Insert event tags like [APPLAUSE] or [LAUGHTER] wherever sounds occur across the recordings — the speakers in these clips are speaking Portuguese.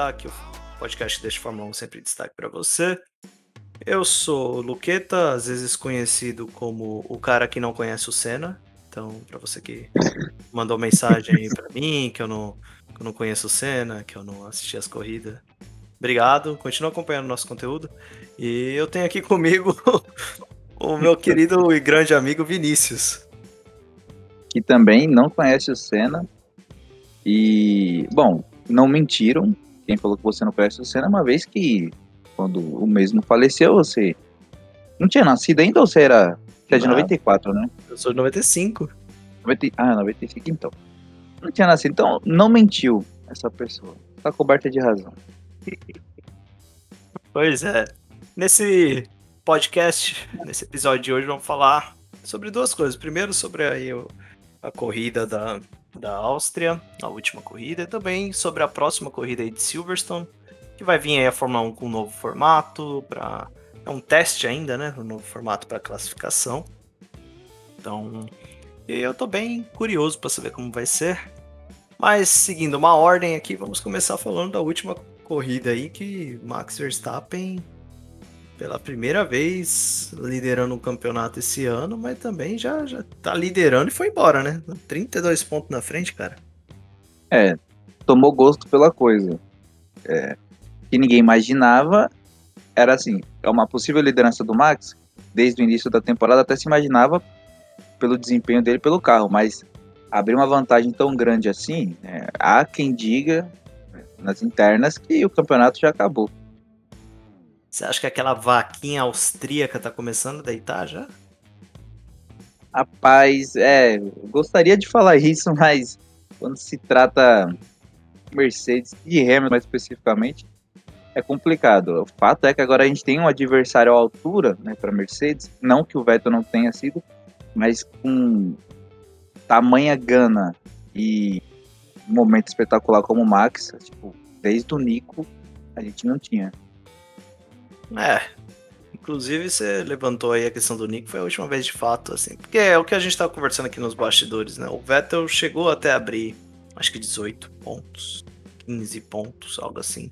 Destaque, o podcast que deixa Fórmula 1 sempre em destaque para você. Eu sou o Luqueta, às vezes conhecido como o cara que não conhece o Senna. Então, para você que [LAUGHS] mandou mensagem aí para mim, que eu, não, que eu não conheço o Senna, que eu não assisti as corridas, obrigado, continua acompanhando o nosso conteúdo. E eu tenho aqui [LAUGHS] comigo o meu querido e grande amigo Vinícius. Que também não conhece o Senna. E, bom, não mentiram. Quem falou que você não conhece o Senna, uma vez que quando o mesmo faleceu, você não tinha nascido ainda ou você era. Você é de 94, né? Eu sou de 95. 90, ah, 95 então. Não tinha nascido, então não mentiu essa pessoa. Tá coberta de razão. [LAUGHS] Pois é. Nesse podcast, nesse episódio de hoje, vamos falar sobre duas coisas. Primeiro, sobre aí a corrida da, da Áustria, a última corrida, e também sobre a próxima corrida aí de Silverstone, que vai vir aí a Fórmula 1 com um novo formato, para é um teste ainda, né, um novo formato para classificação. Então, eu tô bem curioso para saber como vai ser. Mas seguindo uma ordem aqui, vamos começar falando da última corrida aí que Max Verstappen pela primeira vez liderando o campeonato esse ano, mas também já, já tá liderando e foi embora, né? 32 pontos na frente, cara. É, tomou gosto pela coisa. É, que ninguém imaginava era assim, é uma possível liderança do Max, desde o início da temporada até se imaginava pelo desempenho dele pelo carro, mas abrir uma vantagem tão grande assim, é, há quem diga nas internas que o campeonato já acabou. Você acha que aquela vaquinha austríaca tá começando a deitar já? Rapaz, é, gostaria de falar [LAUGHS] isso, mas quando se trata Mercedes e Hamilton mais especificamente, é complicado. O fato é que agora a gente tem um adversário à altura, né, para Mercedes, não que o Vettel não tenha sido, mas com tamanha gana e momento espetacular como o Max, tipo, desde o Nico a gente não tinha. É. Inclusive, você levantou aí a questão do Nico, foi a última vez de fato, assim. Porque é o que a gente tava conversando aqui nos bastidores, né? O Vettel chegou até abrir, acho que 18 pontos, 15 pontos, algo assim.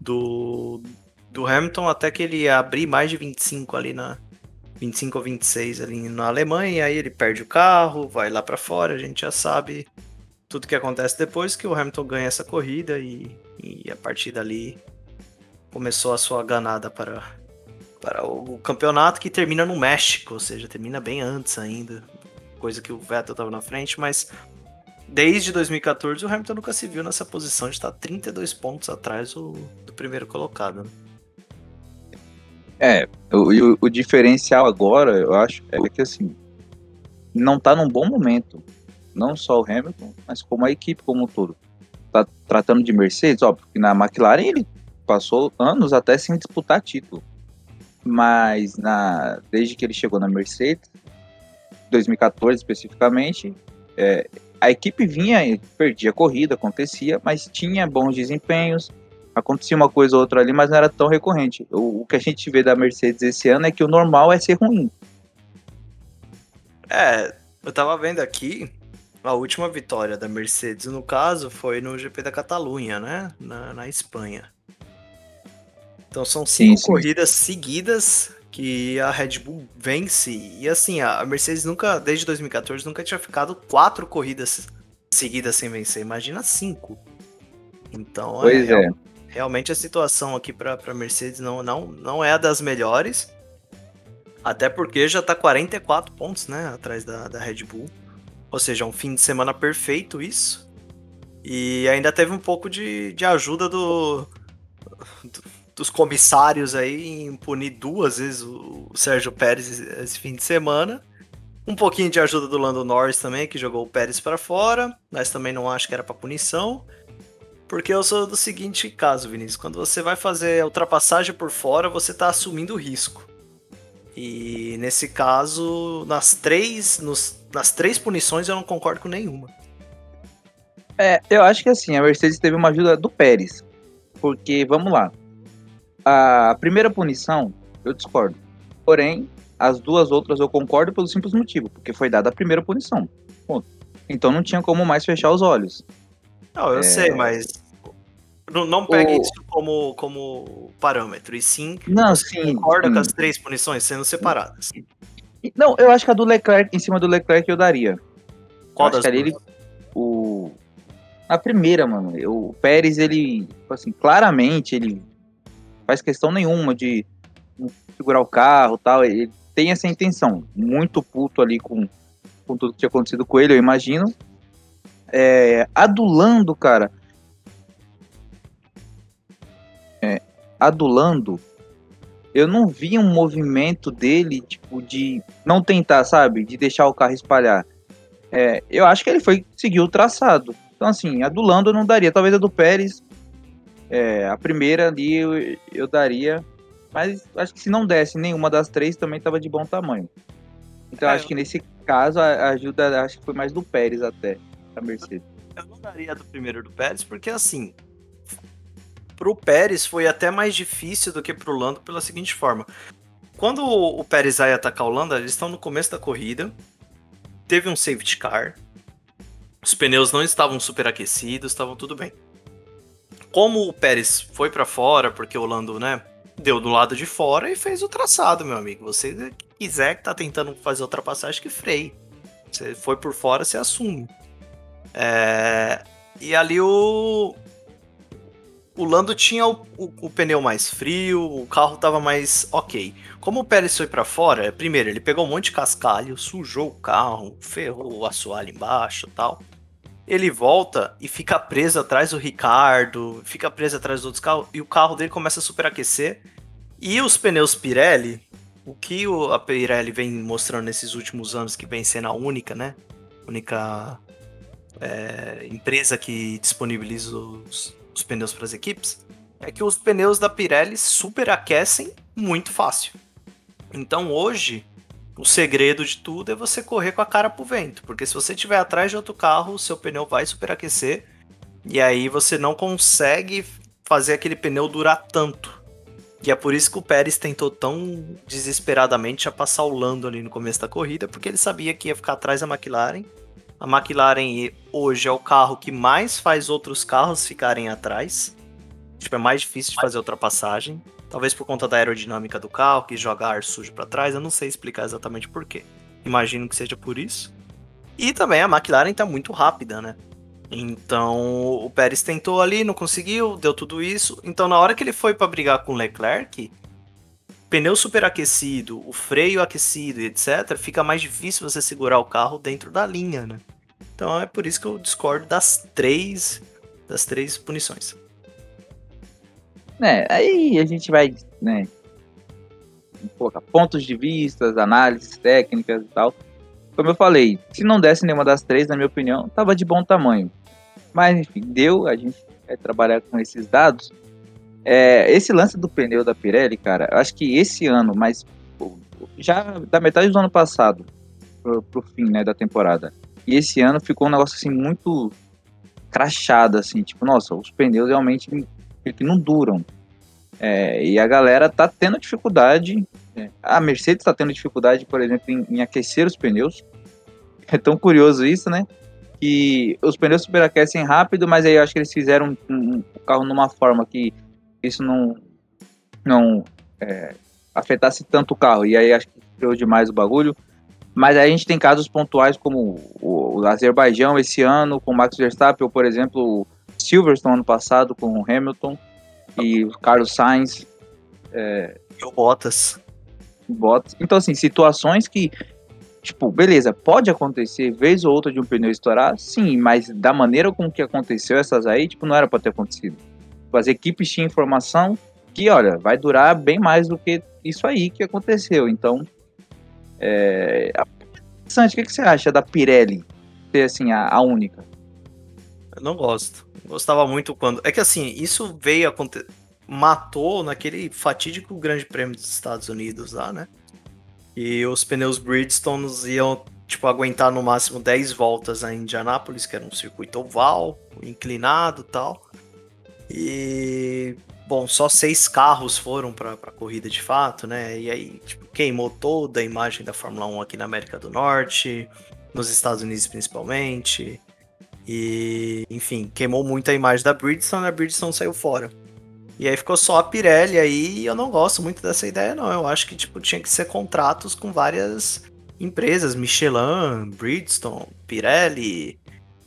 Do, do Hamilton até que ele ia abrir mais de 25 ali na. 25 ou 26 ali na Alemanha, aí ele perde o carro, vai lá para fora, a gente já sabe tudo que acontece depois que o Hamilton ganha essa corrida e, e a partir dali começou a sua ganada para, para o campeonato que termina no México, ou seja, termina bem antes ainda, coisa que o Vettel estava na frente, mas desde 2014 o Hamilton nunca se viu nessa posição de estar 32 pontos atrás do, do primeiro colocado. Né? É, o, o, diferencial agora, eu acho, é que assim, não está num bom momento. Não só o Hamilton, mas como a equipe como um todo. Tá tratando de Mercedes, ó, porque na McLaren ele passou anos até sem disputar título. Mas na, desde que ele chegou na Mercedes, 2014 especificamente, é, a equipe vinha, perdia corrida, acontecia, mas tinha bons desempenhos, acontecia uma coisa ou outra ali, mas não era tão recorrente. O, o, que a gente vê da Mercedes esse ano é que o normal é ser ruim. É, eu tava vendo aqui, a última vitória da Mercedes, no caso, foi no GP da Catalunha, né? Na, na Espanha. Então são cinco sim, sim. corridas seguidas que a Red Bull vence. E assim, a Mercedes nunca, desde 2014, nunca tinha ficado quatro corridas seguidas sem vencer. Imagina cinco. Então, pois é, é. realmente a situação aqui para a Mercedes não, não, não é a das melhores. Até porque já tá 44 pontos, né, atrás da, da Red Bull. Ou seja, um fim de semana perfeito isso. E ainda teve um pouco de, de ajuda do, do dos comissários aí em punir duas vezes o Sérgio Pérez esse fim de semana. Um pouquinho de ajuda do Lando Norris também, que jogou o Pérez para fora, mas também não acho que era para punição. Porque eu sou do seguinte caso, Vinícius: quando você vai fazer a ultrapassagem por fora, você está assumindo risco. E nesse caso, nas três, nos, nas três punições, eu não concordo com nenhuma. É, eu acho que assim, a Mercedes teve uma ajuda do Pérez. Porque, vamos lá, a primeira punição, eu discordo. Porém, as duas outras eu concordo pelo simples motivo, porque foi dada a primeira punição. Ponto. Então não tinha como mais fechar os olhos. Não, eu é... sei, mas Não, não pegue o... isso como, como parâmetro, e sim, não, sim, concorda sim. com as três punições sendo separadas. Não, eu acho que a do Leclerc, em cima do Leclerc, eu daria. Qual eu das duas? Ele, o... A primeira, mano, o Pérez, ele, tipo assim, claramente, ele faz questão nenhuma de segurar o carro tal, ele tem essa intenção, muito puto ali com, com tudo que tinha acontecido com ele, eu imagino. É, adulando, cara, é, adulando, eu não vi um movimento dele, tipo, de não tentar, sabe? De deixar o carro espalhar. É, eu acho que ele foi seguir o traçado. Então, assim, adulando não daria. Talvez a do Pérez, é, a primeira ali eu, eu, daria. Mas acho que se não desse nenhuma das três, também tava de bom tamanho. Então, é, acho que nesse caso a ajuda, acho que foi mais do Pérez até, a Mercedes. Eu não daria do primeiro do Pérez, porque assim, pro Pérez foi até mais difícil do que pro Lando pela seguinte forma. Quando o Pérez vai atacar o Lando, eles estão no começo da corrida, teve um safety car, os pneus não estavam superaquecidos, estavam tudo bem. Como o Pérez foi para fora, porque o Lando, né, deu do lado de fora e fez o traçado, meu amigo. Você quiser que tá tentando fazer ultrapassagem, que freie. Você foi por fora, você assume. É... E ali o, o Lando tinha o, o, o, pneu mais frio, o carro tava mais ok. Como o Pérez foi para fora, primeiro ele pegou um monte de cascalho, sujou o carro, ferrou o assoalho embaixo tal. Ele volta e fica preso atrás do Ricardo, fica preso atrás dos outros carros, e o carro dele começa a superaquecer. E os pneus Pirelli, o que a Pirelli vem mostrando nesses últimos anos, que vem sendo a única, né? Única é, empresa que disponibiliza os, os pneus para as equipes, é que os pneus da Pirelli superaquecem muito fácil. Então hoje, o segredo de tudo é você correr com a cara pro vento, porque se você estiver atrás de outro carro, o seu pneu vai superaquecer e aí você não consegue fazer aquele pneu durar tanto. E é por isso que o Pérez tentou tão desesperadamente a passar o Lando ali no começo da corrida, porque ele sabia que ia ficar atrás da McLaren a McLaren hoje é o carro que mais faz outros carros ficarem atrás. Tipo, é mais difícil de fazer ultrapassagem. Talvez por conta da aerodinâmica do carro, que joga ar sujo para trás. Eu não sei explicar exatamente por quê. Imagino que seja por isso. E também a McLaren tá muito rápida, né? Então o Pérez tentou ali, não conseguiu, deu tudo isso. Então na hora que ele foi para brigar com o Leclerc, pneu superaquecido, o freio aquecido e etc, fica mais difícil você segurar o carro dentro da linha, né? Então é por isso que eu discordo das três das três punições. É, aí a gente vai, né, colocar pontos de vista, análises técnicas e tal. Como eu falei, se não desse nenhuma das três, na minha opinião, tava de bom tamanho. Mas enfim, deu, a gente vai trabalhar com esses dados. É, esse lance do pneu da Pirelli, cara, acho que esse ano, mas já da metade do ano passado pro, pro fim, né, da temporada, e esse ano ficou um negócio assim muito crachado, assim, tipo, nossa, os pneus realmente que não duram. É, e a galera tá tendo dificuldade. É, a Mercedes tá tendo dificuldade, por exemplo, em, em, aquecer os pneus. É tão curioso isso, né? Que os pneus superaquecem rápido, mas aí eu acho que eles fizeram um, um, o carro numa forma que isso não, não é, afetasse tanto o carro. E aí acho que criou demais o bagulho. Mas aí a gente tem casos pontuais como o, o Azerbaijão esse ano, com o Max Verstappen, ou por exemplo, Silverstone ano passado com o Hamilton e o Carlos Sainz. É, e o Bottas. Bottas. Então, assim, situações que, tipo, beleza, pode acontecer vez ou outra de um pneu estourar, sim, mas da maneira com que aconteceu essas aí, tipo, não era para ter acontecido. As equipes tinham informação que, olha, vai durar bem mais do que isso aí que aconteceu. Então, é... Interessante, o que, que você acha da Pirelli ser assim a, a única? Eu não gosto. Gostava muito quando. É que assim, isso veio acontecer. Matou naquele fatídico Grande Prêmio dos Estados Unidos lá, né? E os pneus Bridgestone iam, tipo, aguentar no máximo 10 voltas a Indianápolis, que era um circuito oval, inclinado tal. E bom, só seis carros foram para a corrida de fato, né? E aí tipo, queimou toda a imagem da Fórmula 1 aqui na América do Norte, nos Estados Unidos principalmente. E, enfim, queimou muito a imagem da Bridgestone, a Bridgestone saiu fora. E aí ficou só a Pirelli aí, e eu não gosto muito dessa ideia, não. Eu acho que, tipo, tinha que ser contratos com várias empresas, Michelin, Bridgestone, Pirelli,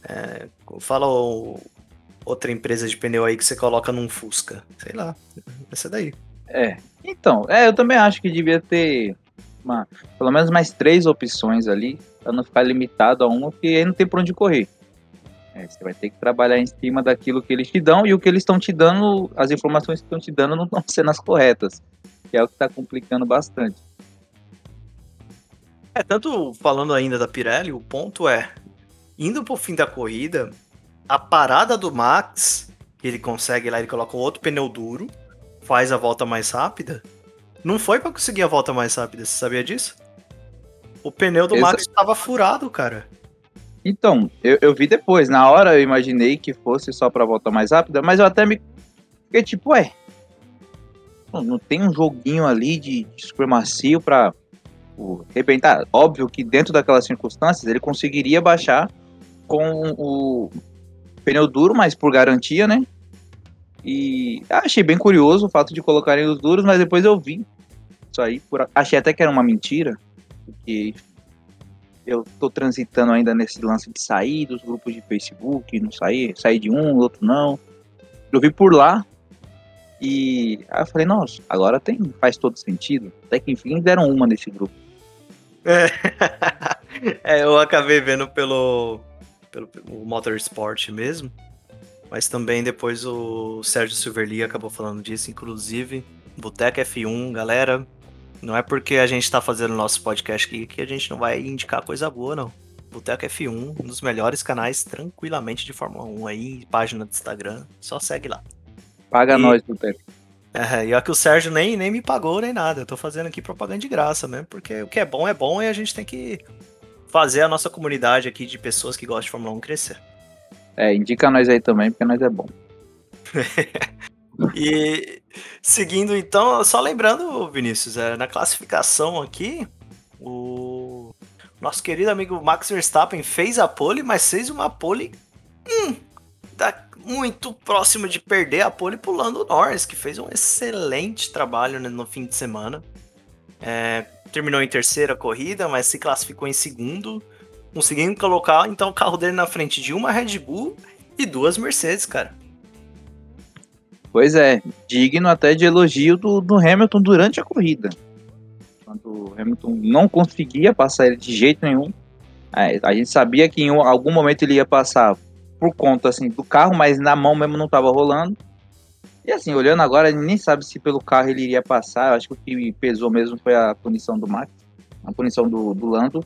é, fala outra empresa de pneu aí que você coloca num Fusca, sei lá, essa daí. É, então, é, eu também acho que devia ter uma, pelo menos mais três opções ali, para não ficar limitado a uma, porque aí não tem por onde correr. É, você vai ter que trabalhar em cima daquilo que eles te dão e o que eles estão te dando, as informações que estão te dando não estão [LAUGHS] sendo as corretas, que é o que está complicando bastante. É, tanto falando ainda da Pirelli, o ponto é, indo pro fim da corrida, a parada do Max, que ele consegue lá, ele coloca outro pneu duro, faz a volta mais rápida, não foi para conseguir a volta mais rápida, você sabia disso? O pneu do Max estava furado, cara. Então, eu, eu vi depois. Na hora eu imaginei que fosse só pra volta mais rápida, mas eu até me. Fiquei tipo, ué. Não tem um joguinho ali de, de supremacia pra o, arrebentar. Óbvio que dentro daquelas circunstâncias ele conseguiria baixar com o pneu duro, mas por garantia, né? E achei bem curioso o fato de colocarem os duros, mas depois eu vi isso aí. Por... Achei até que era uma mentira, porque eu tô transitando ainda nesse lance de sair dos grupos de Facebook, não sair, sair de um, outro não. Eu vi por lá e aí eu falei, nossa, agora tem, faz todo sentido. Até que enfim deram uma nesse grupo. É, [LAUGHS] é eu acabei vendo pelo, pelo, Motorsport mesmo. Mas também depois o Sérgio Silverli acabou falando disso, inclusive. Boteca F1, galera, não é porque a gente tá fazendo nosso podcast aqui que a gente não vai indicar coisa boa, não. Boteco F1, um dos melhores canais tranquilamente de Fórmula 1 aí, página do Instagram, só segue lá. Paga e... nós, Boteco. É, e ó que o Sérgio nem, nem me pagou nem nada, eu tô fazendo aqui propaganda de graça mesmo, porque o que é bom é bom e a gente tem que fazer a nossa comunidade aqui de pessoas que gostam de Fórmula 1 crescer. É, indica nós aí também, porque nós é bom. [LAUGHS] E seguindo então, só lembrando, Vinícius, é, na classificação aqui, o nosso querido amigo Max Verstappen fez a pole, mas fez uma pole hum, tá muito próximo de perder a pole pulando o Norris, que fez um excelente trabalho né, no fim de semana. É, terminou em terceira corrida, mas se classificou em segundo, conseguindo colocar então o carro dele na frente de uma Red Bull e duas Mercedes, cara. Pois é, digno até de elogio do, do Hamilton durante a corrida. Quando o Hamilton não conseguia passar ele de jeito nenhum, a gente sabia que em algum momento ele ia passar por conta assim do carro, mas na mão mesmo não estava rolando. E assim, olhando agora, nem sabe se pelo carro ele iria passar. Acho que o que pesou mesmo foi a punição do Max, a punição do, do Lando.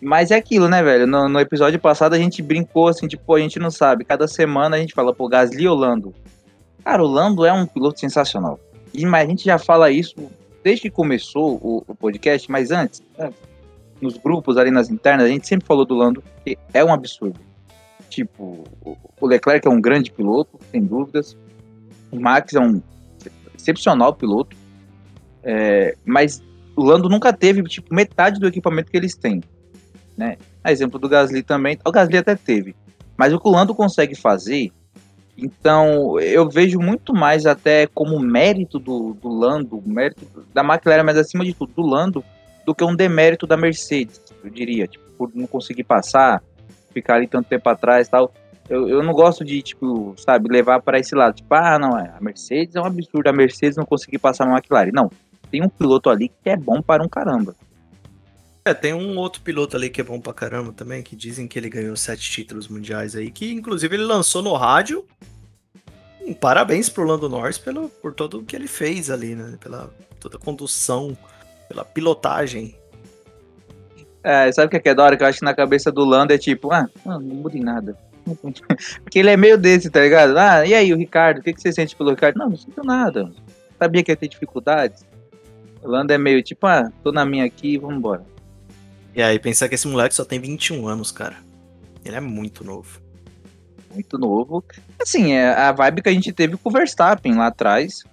Mas é aquilo, né, velho? No, no, episódio passado a gente brincou assim, tipo, a gente não sabe. Cada semana a gente fala, pô, Gasly ou Lando? Cara, o Lando é um piloto sensacional. E, mas a gente já fala isso desde que começou o, o podcast, mas antes, antes, nos grupos ali nas internas, a gente sempre falou do Lando, que é um absurdo. Tipo, o Leclerc é um grande piloto, sem dúvidas. O Max é um excepcional piloto. É, mas o Lando nunca teve, tipo, metade do equipamento que eles têm. Né? A exemplo do Gasly também. O Gasly até teve. Mas o que o Lando consegue fazer então, eu vejo muito mais até como mérito do, do Lando, mérito da McLaren, mas acima de tudo do Lando, do que um demérito da Mercedes, eu diria, tipo, por não conseguir passar, ficar ali tanto tempo atrás tal. Eu, eu não gosto de, tipo, sabe, levar para esse lado, tipo, ah, não, é, a Mercedes é um absurdo, a Mercedes não conseguir passar na McLaren. Não, tem um piloto ali que é bom para um caramba. É, tem um outro piloto ali que é bom pra caramba também, que dizem que ele ganhou sete títulos mundiais aí, que inclusive ele lançou no rádio. Um parabéns pro Lando Norris pelo, por tudo o que ele fez ali, né? Pela toda a condução, pela pilotagem. É, sabe o que é, é da hora? Que eu acho que na cabeça do Lando é tipo, ah, não, não muda em nada. [LAUGHS] Porque ele é meio desse, tá ligado? Ah, e aí, o Ricardo, o que, que você sente pelo Ricardo? Não, não sinto nada. Sabia que ia ter dificuldades. O Lando é meio tipo, ah, tô na minha aqui, vamos embora. E aí, pensar que esse moleque só tem 21 anos, cara. Ele é muito novo. Muito novo. Assim, é a vibe que a gente teve com o Verstappen lá atrás.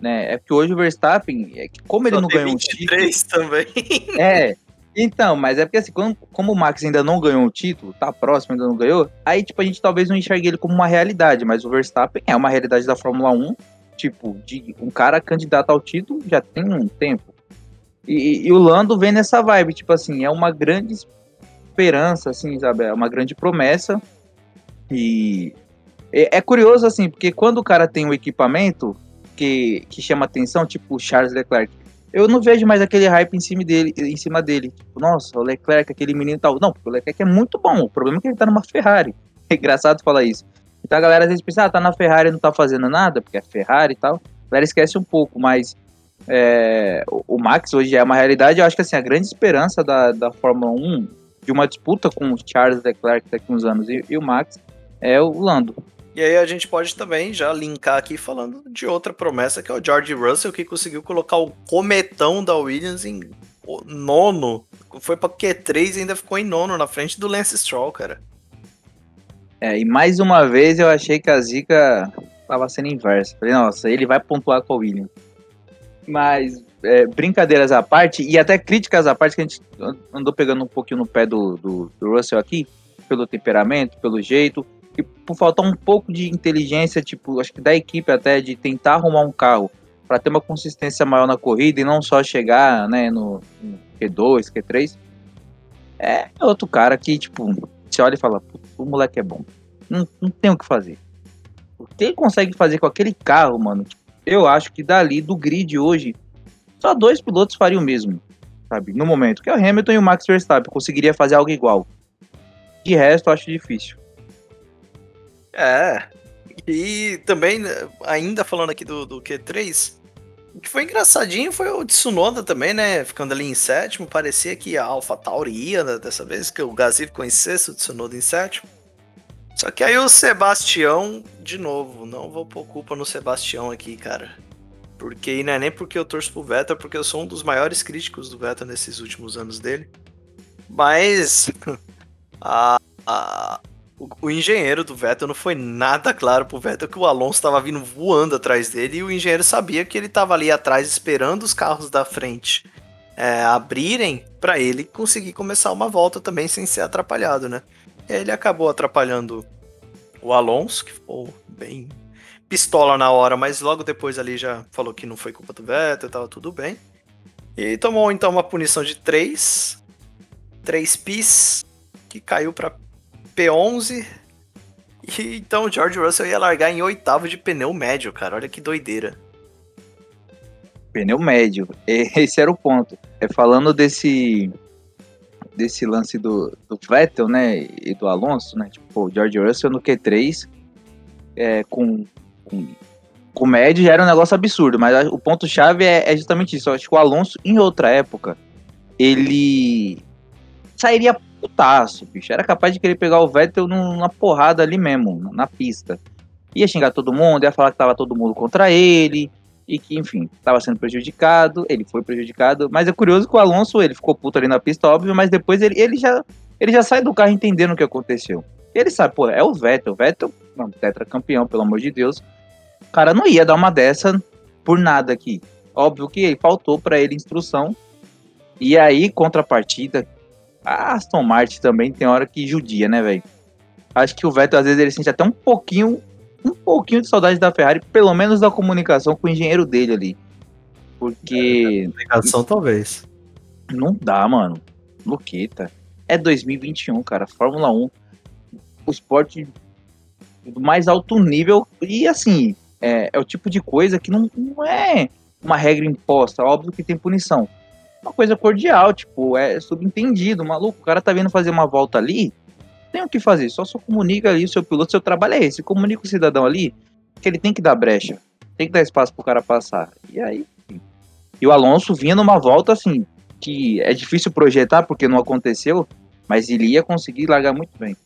Né? É que hoje o Verstappen, é que como ele só não ganhou um título. também. [LAUGHS] É. Então, mas é porque assim, como, como o Max ainda não ganhou o título, tá próximo, ainda não ganhou, aí tipo, a gente talvez não enxergue ele como uma realidade, mas o Verstappen é uma realidade da Fórmula 1, tipo, de um cara candidato ao título já tem um tempo. E, e o Lando vem nessa vibe, tipo assim, é uma grande esperança, assim, sabe? É uma grande promessa. E é, é curioso, assim, porque quando o cara tem um equipamento que, que chama atenção, tipo o Charles Leclerc, eu não vejo mais aquele hype em cima dele, em cima dele. Tipo, nossa, o Leclerc, aquele menino tal. Não, o Leclerc é muito bom. O problema é que ele tá numa Ferrari. [LAUGHS] É engraçado falar isso. Então a galera às vezes pensa, ah, tá na Ferrari não tá fazendo nada, porque é Ferrari e tal. A galera esquece um pouco, mas é, o Max hoje é uma realidade. Eu acho que assim, a grande esperança da, da Fórmula 1, de uma disputa com o Charles Leclerc daqui uns anos e, e o Max, é o Lando. E aí a gente pode também já linkar aqui falando de outra promessa, que é o George Russell, que conseguiu colocar o cometão da Williams em nono. Foi pra Q3 e ainda ficou em nono, na frente do Lance Stroll, cara. É, e mais uma vez eu achei que a zica tava sendo inversa. Falei, nossa, ele vai pontuar com a Williams. Mas, é, brincadeiras à parte, e até críticas à parte, que a gente andou pegando um pouquinho no pé do, do, do Russell aqui, pelo temperamento, pelo jeito e por faltar um pouco de inteligência, tipo, acho que da equipe até, de tentar arrumar um carro para ter uma consistência maior na corrida e não só chegar, né, no, no Q2, Q3, é outro cara que, tipo, você olha e fala, o moleque é bom. Não, não tem o que fazer. O que ele consegue fazer com aquele carro, mano, eu acho que dali, do grid hoje, só dois pilotos fariam o mesmo, sabe? No momento, que é o Hamilton e o Max Verstappen, conseguiria fazer algo igual. De resto, eu acho difícil. É. E também, ainda falando aqui do, do Q3, o que foi engraçadinho foi o Tsunoda também, né? Ficando ali em sétimo. Parecia que a Alpha Tauri ia né, dessa vez, que o Gasly ficou em sexto, o Tsunoda em sétimo. Só que aí o Sebastião, de novo, não vou pôr culpa no Sebastião aqui, cara. Porque não é nem porque eu torço pro Vettel, porque eu sou um dos maiores críticos do Vettel nesses últimos anos dele. Mas [LAUGHS] a, a, o, o, engenheiro do Vettel não foi nada claro pro Vettel que o Alonso estava vindo voando atrás dele e o engenheiro sabia que ele estava ali atrás esperando os carros da frente é, abrirem para ele conseguir começar uma volta também sem ser atrapalhado, né? Ele acabou atrapalhando o Alonso, que ficou bem pistola na hora, mas logo depois ali já falou que não foi culpa do Vettel, tava tudo bem. E tomou então uma punição de 3, 3 pis, que caiu para P11. E então o George Russell ia largar em oitavo de pneu médio, cara. Olha que doideira. Pneu médio. Esse era o ponto. É falando desse desse lance do, do Vettel, né, e do Alonso, né, tipo, o George Russell no Q3 é, com, com, com médio já era um negócio absurdo, mas o ponto-chave é, é, justamente isso. Eu acho que o Alonso, em outra época, ele sairia putaço, bicho. Era capaz de querer pegar o Vettel numa porrada ali mesmo, na pista. Ia xingar todo mundo, ia falar que tava todo mundo contra ele, e que, enfim, estava sendo prejudicado, ele foi prejudicado, mas é curioso que o Alonso, ele ficou puto ali na pista, óbvio, mas depois ele, ele, já, ele já sai do carro entendendo o que aconteceu. Ele sabe, pô, é o Vettel, o Vettel, não, tetracampeão, pelo amor de Deus, o cara não ia dar uma dessa por nada aqui. Óbvio que faltou para ele instrução, e aí, contrapartida, a Aston Martin também tem hora que judia, né, velho? Acho que o Vettel, às vezes, ele sente até um pouquinho, um pouquinho de saudade da Ferrari, pelo menos da comunicação com o engenheiro dele ali. Porque. É, comunicação, talvez. Não dá, mano. Luqueta. É 2021, cara. Fórmula 1. O esporte do mais alto nível. E assim, é, é o tipo de coisa que não, não é uma regra imposta. Óbvio que tem punição uma coisa cordial, tipo, é subentendido, maluco, o cara tá vindo fazer uma volta ali, tem o que fazer, só só comunica ali o seu piloto, seu trabalho é esse, comunica o cidadão ali que ele tem que dar brecha, tem que dar espaço pro cara passar. E aí, enfim. e o Alonso vinha numa volta assim, que é difícil projetar porque não aconteceu, mas ele ia conseguir largar muito bem.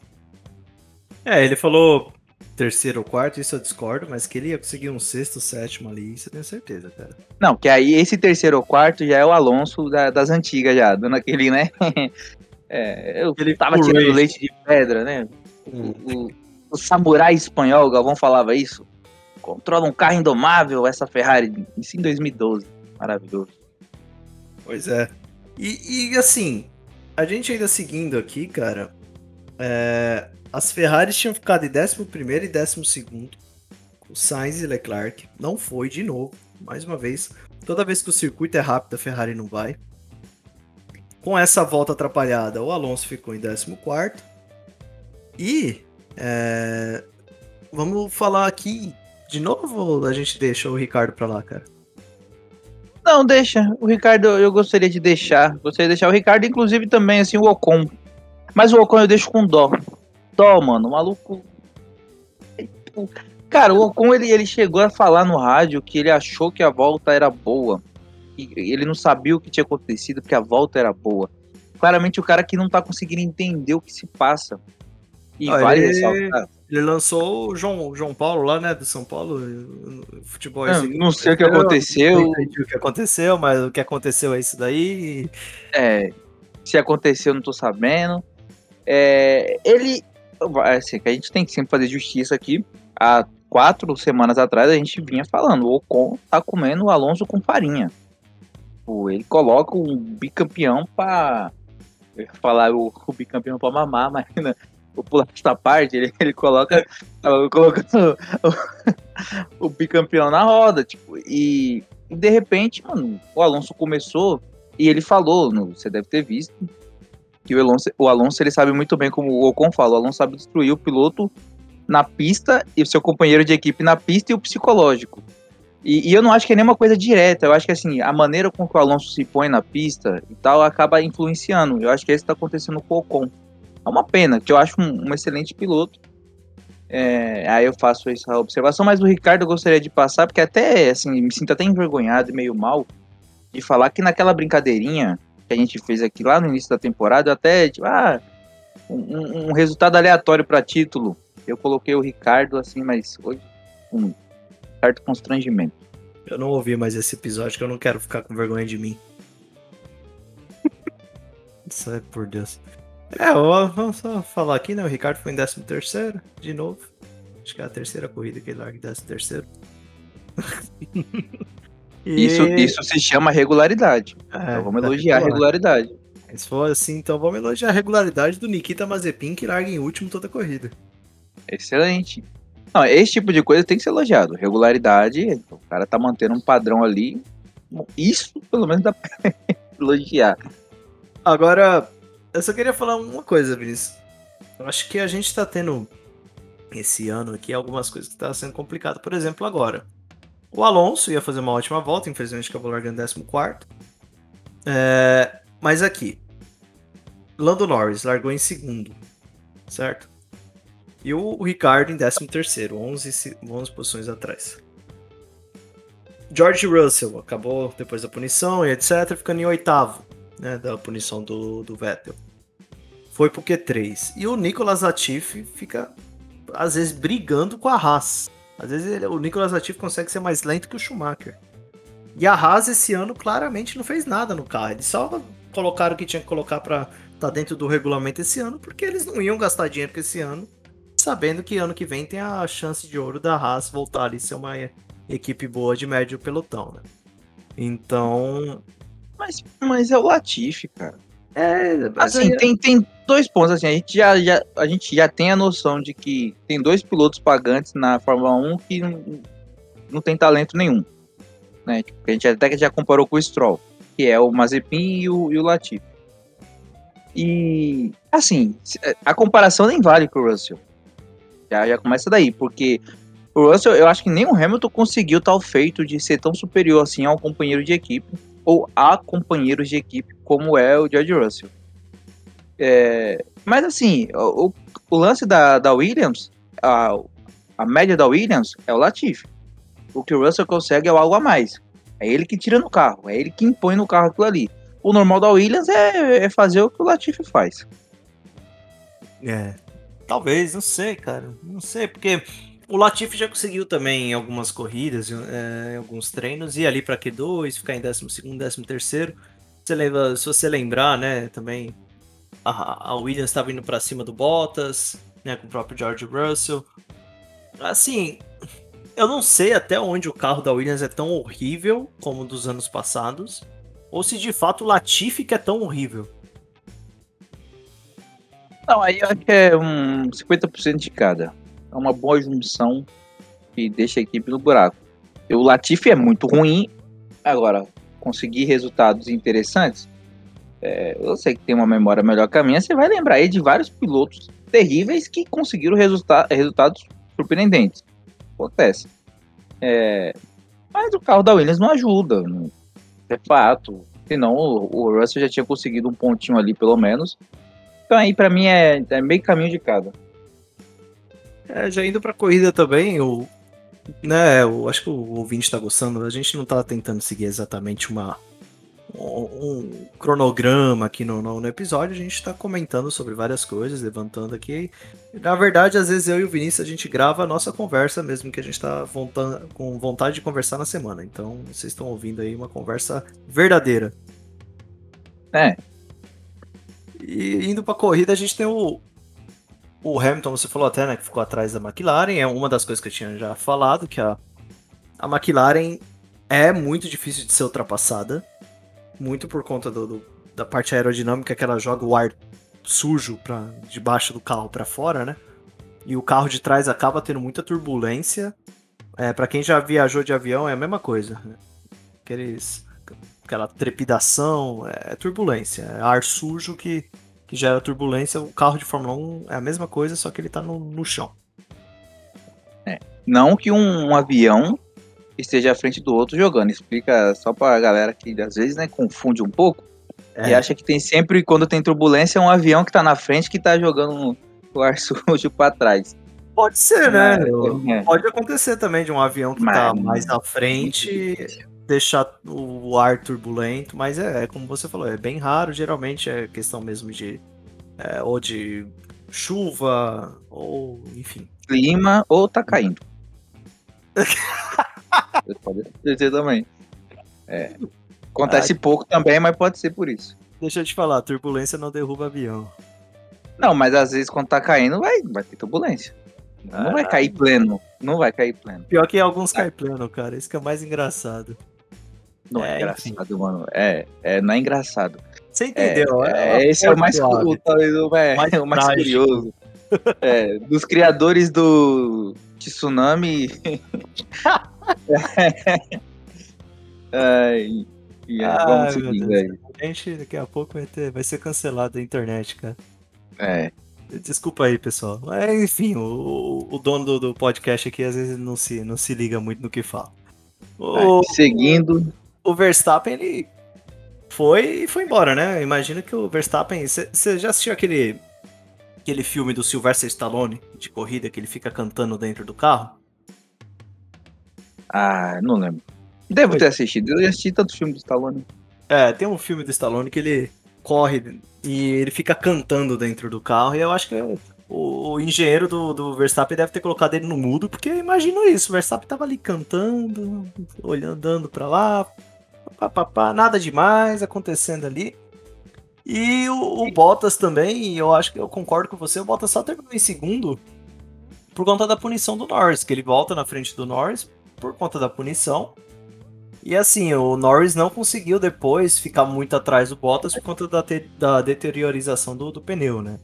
É, ele falou terceiro ou quarto, isso eu discordo, mas que ele ia conseguir um sexto, sétimo ali, isso eu tenho certeza, cara. Não, que aí esse terceiro ou quarto já é o Alonso da, das antigas já, dando aquele, né? [LAUGHS] é, eu ele tava tirando race. leite de pedra, né? Hum. O, o, o, samurai espanhol, o Galvão falava isso. Controla um carro indomável, essa Ferrari, isso em 2012. Maravilhoso. Pois é. E, e assim, a gente ainda seguindo aqui, cara, é, as Ferraris tinham ficado em 11 e 12, o Sainz e Leclerc. Não foi de novo, mais uma vez. Toda vez que o circuito é rápido, a Ferrari não vai. Com essa volta atrapalhada, o Alonso ficou em 14. E é, vamos falar aqui de novo ou a gente deixa o Ricardo pra lá, cara? Não, deixa. O Ricardo eu gostaria de deixar. Gostaria de deixar o Ricardo, inclusive também, assim, o Ocon. Mas o Ocon eu deixo com dó. Dó, mano. O maluco. Cara, o Ocon ele, ele chegou a falar no rádio que ele achou que a volta era boa. E ele não sabia o que tinha acontecido, porque a volta era boa. Claramente o cara que não tá conseguindo entender o que se passa. E ah, vale ele... ressaltar. Ele lançou o João, João Paulo lá, né, do São Paulo, futebol. Não, não sei o que aconteceu. Não entendi o que aconteceu, mas o que aconteceu é isso daí. É, se aconteceu, não tô sabendo. É, ele, assim, a gente tem que sempre fazer justiça aqui. Há quatro semanas atrás a gente vinha falando, o Ocon tá comendo o Alonso com farinha. Ele coloca um bicampeão para falar o, o bicampeão para mamar, mas né, vou pular esta parte, ele, ele coloca, coloca o, o, bicampeão na roda, tipo, e, e, de repente, mano, o Alonso começou e ele falou, no, você deve ter visto, que o Alonso, o Alonso ele sabe muito bem como o Ocon fala, o Alonso sabe destruir o piloto na pista e o seu companheiro de equipe na pista e o psicológico. E, e, eu não acho que é nenhuma coisa direta, eu acho que assim, a maneira com que o Alonso se põe na pista e tal acaba influenciando. Eu acho que é isso está acontecendo com o Ocon. É uma pena, que eu acho um, um excelente piloto. É, aí eu faço essa observação, mas o Ricardo eu gostaria de passar, porque até assim, me sinto até envergonhado e meio mal de falar que naquela brincadeirinha que a gente fez aqui lá no início da temporada, até tipo, ah, um, um resultado aleatório para título. Eu coloquei o Ricardo assim, mas hoje um certo constrangimento. Eu não ouvi mais esse episódio que eu não quero ficar com vergonha de mim. [LAUGHS] Sai por Deus. É, vamos só falar aqui, né? O Ricardo foi em 13 terceiro, de novo. Acho que é a terceira corrida que ele larga em 13 terceiro. [LAUGHS] e... isso, isso se chama regularidade. É, então vamos elogiar a regularidade. Se for assim, então vamos elogiar a regularidade do Nikita Mazepin, que larga em último toda a corrida. Excelente. Não, esse tipo de coisa tem que ser elogiado. Regularidade, o cara tá mantendo um padrão ali. Isso, pelo menos, dá pra [LAUGHS] elogiar. Agora, eu só queria falar uma coisa, Vinícius. Eu acho que a gente tá tendo esse ano aqui algumas coisas que tá sendo complicado. Por exemplo, agora. O Alonso ia fazer uma ótima volta, infelizmente acabou largando 14. É, mas aqui. Lando Norris largou em segundo, certo? E o Ricardo em 13 terceiro, 11, 11 posições atrás. George Russell acabou depois da punição e etc, ficando em oitavo, né, da punição do, do Vettel foi pro Q3. E o Nicolas Latifi fica, às vezes, brigando com a Haas. Às vezes ele, o Nicolas Latifi consegue ser mais lento que o Schumacher. E a Haas esse ano claramente não fez nada no carro. Eles só colocaram o que tinha que colocar para estar tá dentro do regulamento esse ano, porque eles não iam gastar dinheiro com esse ano, sabendo que ano que vem tem a chance de ouro da Haas voltar ali ser uma equipe boa de médio pelotão, né? Então. Mas, mas é o Latifi, cara. É, assim, tem, tem dois pontos, assim, a gente já, já, a gente já tem a noção de que tem dois pilotos pagantes na Fórmula 1 que não, não tem talento nenhum, né, tipo, a gente até já comparou com o Stroll, que é o Mazepin e o, e o Latifi. E, assim, a comparação nem vale com o Russell, já, já começa daí, porque o Russell, eu acho que nem o Hamilton conseguiu tal feito de ser tão superior assim ao companheiro de equipe, ou a companheiros de equipe, como é o George Russell. É, mas assim, o, o, lance da, da Williams, a, a média da Williams é o Latifi. O que o Russell consegue é algo a mais. É ele que tira no carro, é ele que impõe no carro aquilo ali. O normal da Williams é, é fazer o que o Latifi faz. É, talvez, não sei, cara. Não sei, porque o Latifi já conseguiu também em algumas corridas, é, em alguns treinos, ir ali para Q2, ficar em 12 segundo, 13 terceiro. Você se você lembrar, né, também a, a Williams estava indo para cima do Bottas, né, com o próprio George Russell. Assim, eu não sei até onde o carro da Williams é tão horrível como dos anos passados, ou se de fato o Latifi que é tão horrível. Não, aí eu acho que é um 50% de cada. É uma boa junção que deixa a equipe no buraco. O Latifi é muito ruim, agora, conseguir resultados interessantes, é, eu sei que tem uma memória melhor que a minha, você vai lembrar aí de vários pilotos terríveis que conseguiram resulta resultados surpreendentes. Acontece. É, mas o carro da Williams não ajuda, não, é fato. Senão o, o Russell já tinha conseguido um pontinho ali, pelo menos. Então aí para mim é, é meio caminho de cada. É, já indo pra corrida também, o, né, eu acho que o ouvinte está gostando. A gente não está tentando seguir exatamente uma um cronograma aqui no, no, no episódio, a gente está comentando sobre várias coisas, levantando aqui. Na verdade, às vezes eu e o Vinícius a gente grava a nossa conversa mesmo que a gente está com vontade de conversar na semana. Então, vocês estão ouvindo aí uma conversa verdadeira. É. E indo a corrida, a gente tem o, o Hamilton, você falou até, né, que ficou atrás da McLaren, é uma das coisas que eu tinha já falado, que a, a McLaren é muito difícil de ser ultrapassada, muito por conta do, do da parte aerodinâmica que ela joga o ar sujo para debaixo do carro para fora, né? E o carro de trás acaba tendo muita turbulência. É, para quem já viajou de avião é a mesma coisa. Né? Aqueles, aquela trepidação, é, é turbulência, é ar sujo que que gera turbulência, o carro de Fórmula 1 é a mesma coisa, só que ele tá no, no chão. É. Não que um, um, avião esteja à frente do outro jogando. Explica só pra galera que às vezes né, confunde um pouco é. e acha que tem sempre, quando tem turbulência, um avião que tá na frente que tá jogando o ar [LAUGHS] sujo pra trás. Pode ser, né? É. Pode acontecer também de um avião que Mas, tá mais à frente deixar o ar turbulento, mas é, é, como você falou, é bem raro, geralmente é questão mesmo de é, ou de chuva, ou enfim. Clima ou tá caindo. [LAUGHS] pode ser também. É. Acontece ah, pouco também, mas pode ser por isso. Deixa eu te falar, turbulência não derruba avião. Não, mas às vezes quando tá caindo, vai, vai ter turbulência. Não ah, vai cair pleno. Não vai cair pleno. Pior que alguns caem pleno, cara. Isso que é mais engraçado. Não é, é engraçado, enfim. mano. É, é, não é engraçado. Você entendeu? É, é esse é o mais, o, talvez é, mais, o mais [LAUGHS] curioso. É, dos criadores do Tsunami. [LAUGHS] Ai, yeah, vamos seguir, velho. A gente daqui a pouco vai, ter, vai ser cancelado a internet, cara. É. Desculpa aí, pessoal. Mas, enfim, o, o dono do, do, podcast aqui às vezes não se, não se liga muito no que fala. O, seguindo o Verstappen, ele foi e foi embora, né? Imagina que o Verstappen. Você já assistiu aquele, aquele filme do Sylvester Stallone de corrida que ele fica cantando dentro do carro? Ah, não lembro. Devo ter assistido. Eu já assisti tanto filme do Stallone. É, tem um filme do Stallone que ele corre e ele fica cantando dentro do carro. E eu acho que o, o engenheiro do, do, Verstappen deve ter colocado ele no mudo, porque imagino isso. O Verstappen tava ali cantando, olhando, andando pra lá, pá, nada demais acontecendo ali. E o, o Bottas também, eu acho que eu concordo com você, o Bottas só terminou em segundo por conta da punição do Norris, que ele volta na frente do Norris por conta da punição. E assim, o Norris não conseguiu depois ficar muito atrás do Bottas por conta da, da deteriorização do, do pneu, né?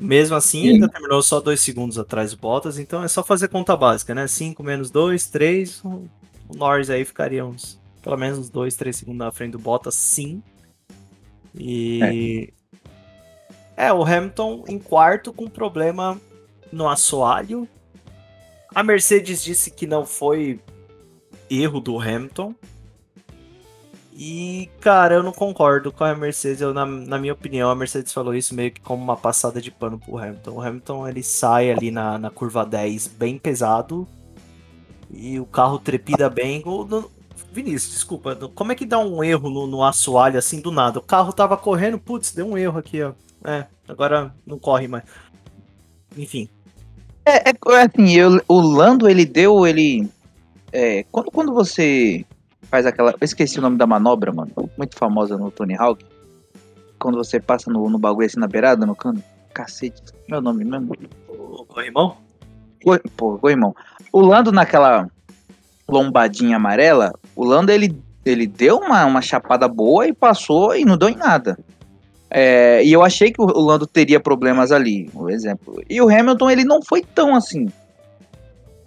Mesmo assim, Sim. ainda terminou só dois segundos atrás do Bottas, então é só fazer conta básica, né? 5 menos 2, 3, o Norris aí ficaria uns pelo menos uns 2, 3 segundos na frente do Bottas, sim. E. É. é, o Hamilton em quarto com problema no assoalho. A Mercedes disse que não foi erro do Hamilton. E, cara, eu não concordo com a Mercedes. Eu, na, na, minha opinião, a Mercedes falou isso meio que como uma passada de pano pro Hamilton. O Hamilton ele sai ali na, na curva 10 bem pesado. E o carro trepida bem. O, Vinícius, desculpa, como é que dá um erro no, no assoalho assim do nada? O carro tava correndo, putz, deu um erro aqui, ó. É, agora não corre mais. Enfim. É, é, é assim, eu, o Lando, ele deu, ele... É, quando, quando você faz aquela... Eu esqueci o nome da manobra, mano. Muito famosa no Tony Hawk. Quando você passa no, no bagulho assim na beirada, no cano. Cacete, meu nome mesmo. O corrimão? Pô, corrimão. O Lando naquela lombadinha amarela, o Lando ele, ele deu uma, uma chapada boa e passou e não deu em nada. É, e eu achei que o Lando teria problemas ali, por exemplo. E o Hamilton, ele não foi tão assim.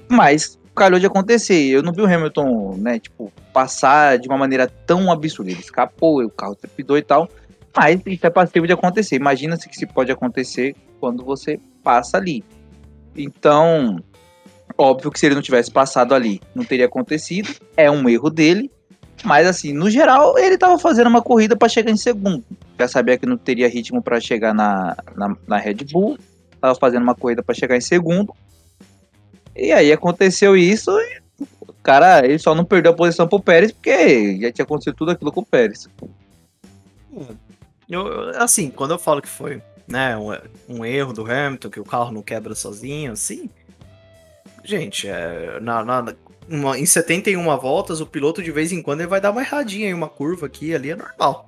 Mas calhou de acontecer. Eu não vi o Hamilton, né, tipo, passar de uma maneira tão absurda. Ele escapou, o carro trepidou e tal. Mas isso é passível de acontecer. Imagina-se que se pode acontecer quando você passa ali. Então, óbvio que se ele não tivesse passado ali, não teria acontecido. É um erro dele. Mas assim, no geral, ele estava fazendo uma corrida para chegar em segundo. Já sabia que não teria ritmo para chegar na, na, na, Red Bull. Tava fazendo uma corrida para chegar em segundo. E aí aconteceu isso e o cara, ele só não perdeu a posição pro Pérez porque já tinha acontecido tudo aquilo com o Pérez. Eu, assim, quando eu falo que foi né, um, um, erro do Hamilton, que o carro não quebra sozinho, assim. Gente, é, na, na uma, em 71 voltas, o piloto de vez em quando ele vai dar uma erradinha em uma curva aqui ali, é normal.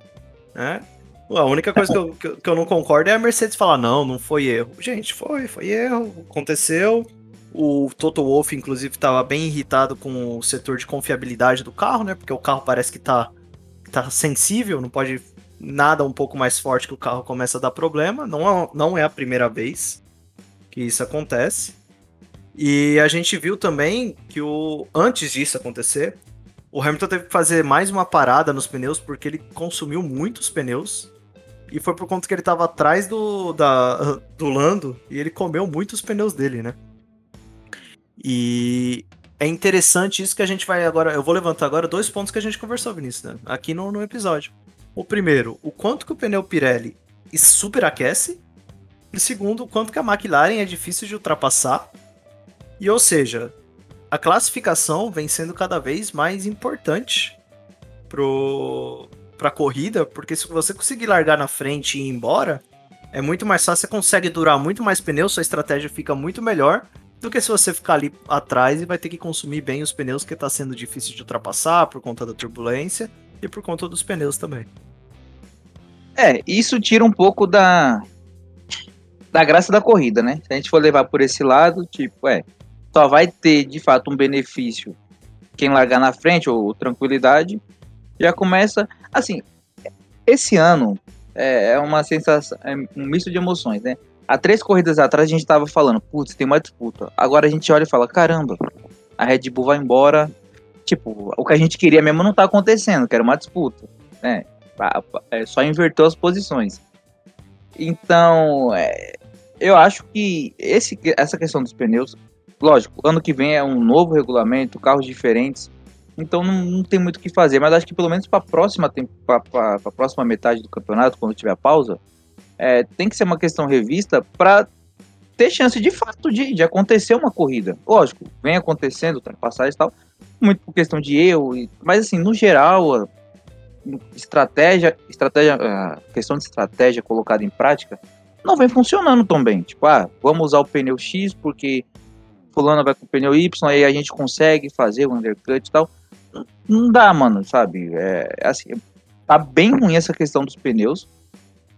Né? A única coisa que eu, que, que eu não concordo é a Mercedes falar, não, não foi erro. Gente, foi, foi erro, aconteceu. O Toto Wolff, inclusive, estava bem irritado com o setor de confiabilidade do carro, né? Porque o carro parece que tá, tá sensível, não pode nada um pouco mais forte que o carro começa a dar problema. Não é, não é a primeira vez que isso acontece. E a gente viu também que o antes disso acontecer, o Hamilton teve que fazer mais uma parada nos pneus porque ele consumiu muitos pneus. E foi por conta que ele estava atrás do, da, do Lando e ele comeu muitos pneus dele, né? E é interessante isso que a gente vai agora. Eu vou levantar agora dois pontos que a gente conversou, Vinícius, né? aqui no, no episódio. O primeiro, o quanto que o pneu Pirelli superaquece. E segundo, o quanto que a McLaren é difícil de ultrapassar. E ou seja, a classificação vem sendo cada vez mais importante pro para corrida, porque se você conseguir largar na frente e ir embora, é muito mais fácil, você consegue durar muito mais pneus, sua estratégia fica muito melhor do que se você ficar ali atrás e vai ter que consumir bem os pneus, que está sendo difícil de ultrapassar por conta da turbulência e por conta dos pneus também. É, isso tira um pouco da da graça da corrida, né? Se a gente for levar por esse lado, tipo, é, só vai ter de fato um benefício quem largar na frente ou tranquilidade. Já começa, assim, esse ano é, é uma sensação, é um misto de emoções, né? Há três corridas atrás a gente tava falando, putz, tem uma disputa. Agora a gente olha e fala, caramba, a Red Bull vai embora, tipo, o que a gente queria mesmo não tá acontecendo, que era uma disputa, né? É só inverteu as posições. Então, é, eu acho que esse, essa questão dos pneus, lógico, ano que vem é um novo regulamento, carros diferentes, então não, não tem muito o que fazer, mas acho que pelo menos para a próxima, próxima metade do campeonato, quando tiver pausa, é, tem que ser uma questão revista para ter chance de fato de, de acontecer uma corrida. Lógico, vem acontecendo, ultrapassagens e tal, muito por questão de erro, mas assim, no geral, estratégia, estratégia, questão de estratégia colocada em prática não vem funcionando tão bem. Tipo, ah, vamos usar o pneu X porque fulano vai com pneu Y, aí a gente consegue fazer o undercut e tal. Não dá, mano, sabe? É, assim, tá bem ruim essa questão dos pneus,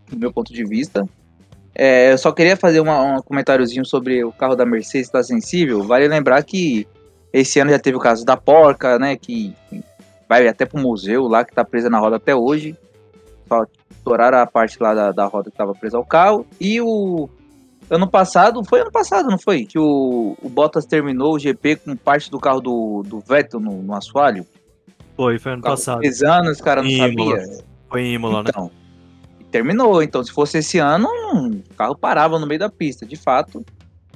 do meu ponto de vista. É, eu só queria fazer uma, um comentáriozinho sobre o carro da Mercedes tá sensível. Vale lembrar que esse ano já teve o caso da porca, né? Que vai até pro museu lá, que tá presa na roda até hoje. Só estouraram a parte lá da, da roda que tava presa ao carro. E o ano passado, foi ano passado, não foi? Que o, o Bottas terminou o GP com parte do carro do, do Vettel no, no assoalho. Foi, foi ano passado. Três anos, cara não Imola. sabia. Foi em Imola, né? então, né? terminou. Então, se fosse esse ano, o carro parava no meio da pista. De fato,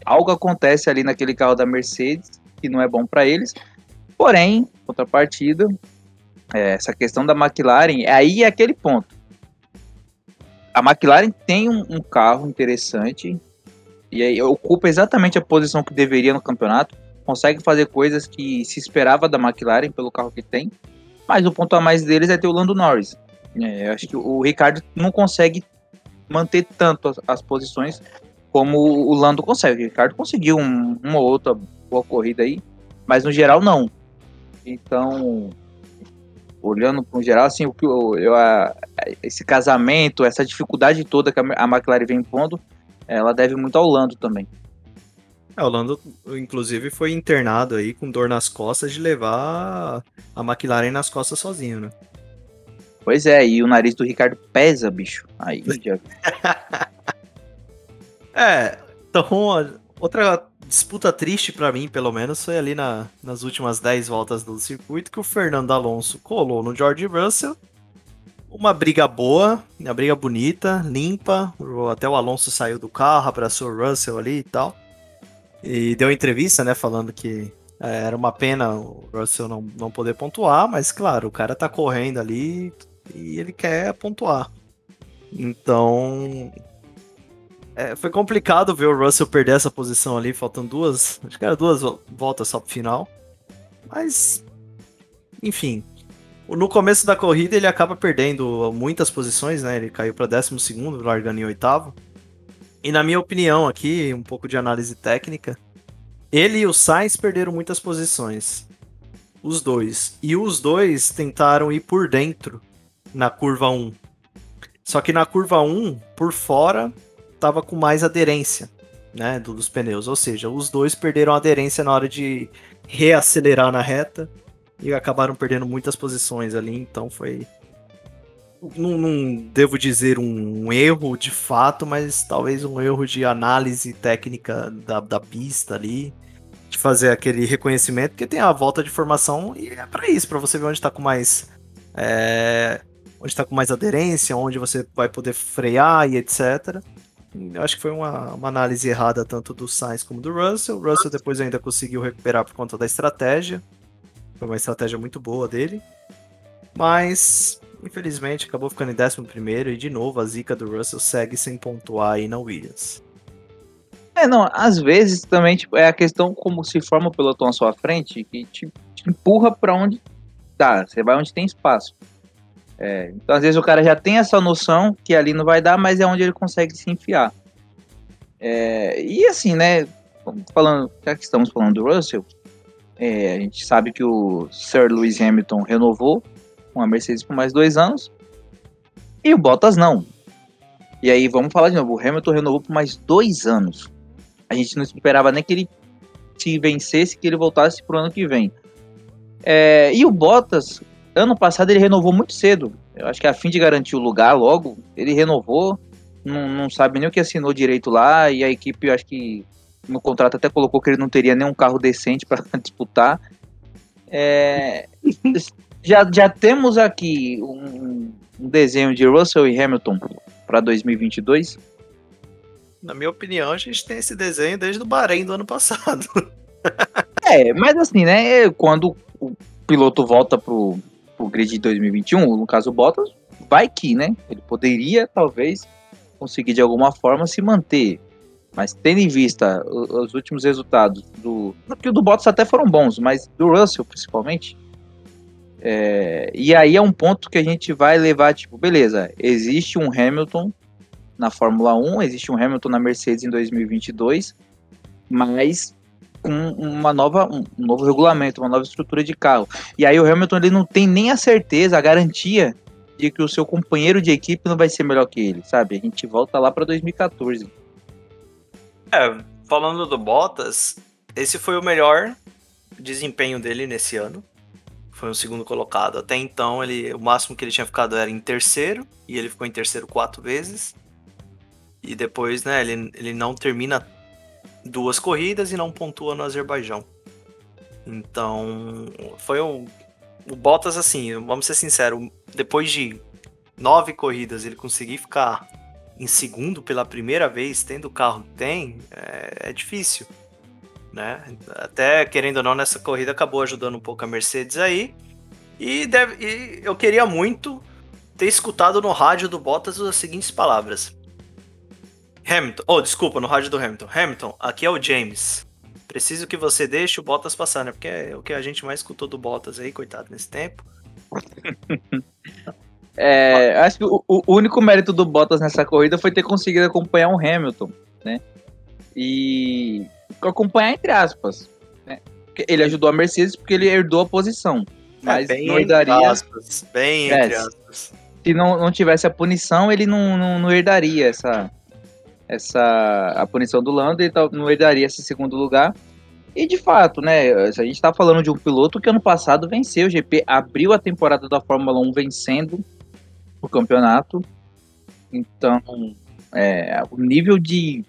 algo acontece ali naquele carro da Mercedes que não é bom para eles. Porém, contrapartida, é, essa questão da McLaren, aí é aquele ponto. A McLaren tem um, um carro interessante e aí ocupa exatamente a posição que deveria no campeonato. Consegue fazer coisas que se esperava da McLaren pelo carro que tem. Mas o ponto a mais deles é ter o Lando Norris. É, acho que o Ricardo não consegue manter tanto as, as posições como o Lando consegue. O Ricardo conseguiu um, uma ou outra boa corrida aí, mas no geral não. Então, olhando no geral, assim, o que eu, eu a, esse casamento, essa dificuldade toda que a McLaren vem impondo, ela deve muito ao Lando também. É, o Lando, inclusive, foi internado aí com dor nas costas de levar a McLaren nas costas sozinho, né? Pois é, e o nariz do Ricardo pesa, bicho. Aí [LAUGHS] já... é, então outra disputa triste para mim, pelo menos, foi ali na, nas últimas 10 voltas do circuito que o Fernando Alonso colou no George Russell. Uma briga boa, uma briga bonita, limpa. Até o Alonso saiu do carro, abraçou o Russell ali e tal. E deu entrevista, né, falando que é, era uma pena o Russell não, não poder pontuar, mas claro, o cara tá correndo ali e ele quer pontuar. Então, é, foi complicado ver o Russell perder essa posição ali, faltando duas, acho que era duas voltas só pro final. Mas, enfim, no começo da corrida ele acaba perdendo muitas posições, né? Ele caiu para 12 segundo, largando em oitavo. E na minha opinião aqui, um pouco de análise técnica, ele e o Sainz perderam muitas posições. Os dois. E os dois tentaram ir por dentro na curva 1. Só que na curva 1, por fora, estava com mais aderência, né, dos pneus. Ou seja, os dois perderam aderência na hora de reacelerar na reta e acabaram perdendo muitas posições ali. Então foi, não, não devo dizer um erro de fato, mas talvez um erro de análise técnica da, da pista ali, de fazer aquele reconhecimento, porque tem a volta de formação e é para isso, para você ver onde está com mais é, onde está com mais aderência, onde você vai poder frear e etc. Eu acho que foi uma, uma, análise errada tanto do Sainz como do Russell. O Russell depois ainda conseguiu recuperar por conta da estratégia. Foi uma estratégia muito boa dele. Mas, infelizmente, acabou ficando em 11 e de novo a zica do Russell segue sem pontuar aí na Williams. É, não, às vezes também tipo, é a questão como se forma o pelotão à sua frente que te, te empurra para onde dá. Você vai onde tem espaço. É, então, às vezes, o cara já tem essa noção que ali não vai dar, mas é onde ele consegue se enfiar. É, e assim, né? Falando, já que estamos falando do Russell, é, a gente sabe que o Sir Lewis Hamilton renovou com a Mercedes por mais dois anos e o Bottas não. E aí, vamos falar de novo: o Hamilton renovou por mais dois anos. A gente não esperava nem que ele se vencesse, que ele voltasse para o ano que vem. É, e o Bottas, ano passado ele renovou muito cedo. Eu acho que a fim de garantir o lugar logo, ele renovou. Não, não sabe nem o que assinou direito lá. E a equipe, acho que no contrato até colocou que ele não teria nenhum carro decente para [LAUGHS] disputar. É, já, já temos aqui um, um desenho de Russell e Hamilton para 2022. Na minha opinião, a gente tem esse desenho desde o Bahrein do ano passado. [LAUGHS] é, mas assim, né? Quando o piloto volta pro, o grid de 2021, no caso o Bottas, vai que, né? Ele poderia, talvez, conseguir de alguma forma se manter. Mas tendo em vista os últimos resultados do. Porque o do Bottas até foram bons, mas do Russell principalmente. É, e aí é um ponto que a gente vai levar, tipo, beleza, existe um Hamilton na Fórmula 1, existe um Hamilton na Mercedes em 2022, mas com uma nova, um novo regulamento, uma nova estrutura de carro. E aí o Hamilton ele não tem nem a certeza, a garantia de que o seu companheiro de equipe não vai ser melhor que ele, sabe? A gente volta lá para 2014. É, falando do Bottas, esse foi o melhor desempenho dele nesse ano. Foi o segundo colocado. Até então, ele, o máximo que ele tinha ficado era em terceiro, e ele ficou em terceiro quatro vezes. E depois, né, ele, ele não termina duas corridas e não pontua no Azerbaijão. Então, foi o, o Bottas, assim, vamos ser sinceros, depois de nove corridas ele conseguir ficar em segundo pela primeira vez, tendo o carro que tem, é, é difícil. Né? Até querendo ou não, nessa corrida acabou ajudando um pouco a Mercedes aí. E, deve, e eu queria muito ter escutado no rádio do Bottas as seguintes palavras: Hamilton. Oh, desculpa, no rádio do Hamilton. Hamilton, aqui é o James. Preciso que você deixe o Bottas passar, né? Porque é o que a gente mais escutou do Bottas aí, coitado, nesse tempo. [LAUGHS] é, acho que o, o, único mérito do Bottas nessa corrida foi ter conseguido acompanhar o Hamilton, né? E acompanhar entre aspas. Né? Ele ajudou a Mercedes porque ele herdou a posição. É, mas é, não herdaria. Aspas, bem entre aspas. Se não, não tivesse a punição, ele não, não, não herdaria essa, essa a punição do Lando e não herdaria esse segundo lugar. E de fato, né, a gente está falando de um piloto que ano passado venceu o GP, abriu a temporada da Fórmula 1 vencendo, o campeonato. Então, é, o nível de.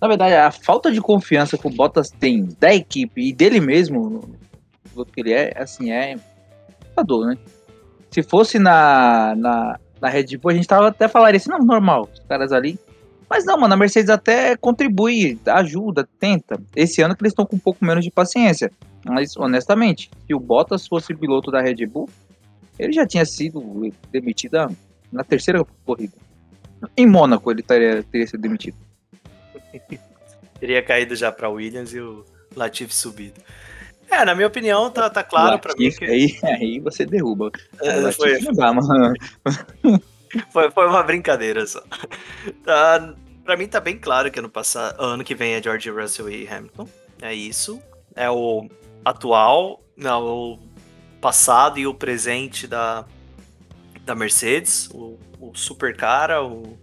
Na verdade, a falta de confiança que o Bottas tem da equipe e dele mesmo, no que ele é, assim, é. Assustador, né? Se fosse na, na, na Red Bull, a gente tava até falaria assim, não, normal, os caras ali. Mas não, mano, a Mercedes até contribui, ajuda, tenta. Esse ano que eles estão com um pouco menos de paciência. Mas, honestamente, se o Bottas fosse piloto da Red Bull, ele já tinha sido demitido na terceira corrida. Em Mônaco ele teria, teria sido demitido. [LAUGHS] teria caído já para Williams e o Latifi subido. É, na minha opinião, tá, tá claro para mim que. Aí, aí você derruba. É, foi... Dá, [LAUGHS] foi, foi uma brincadeira só. Tá, pra mim tá bem claro que ano, passado, ano que vem é George Russell e Hamilton. É isso. É o atual, não, o passado e o presente da, da Mercedes. O, o super cara, o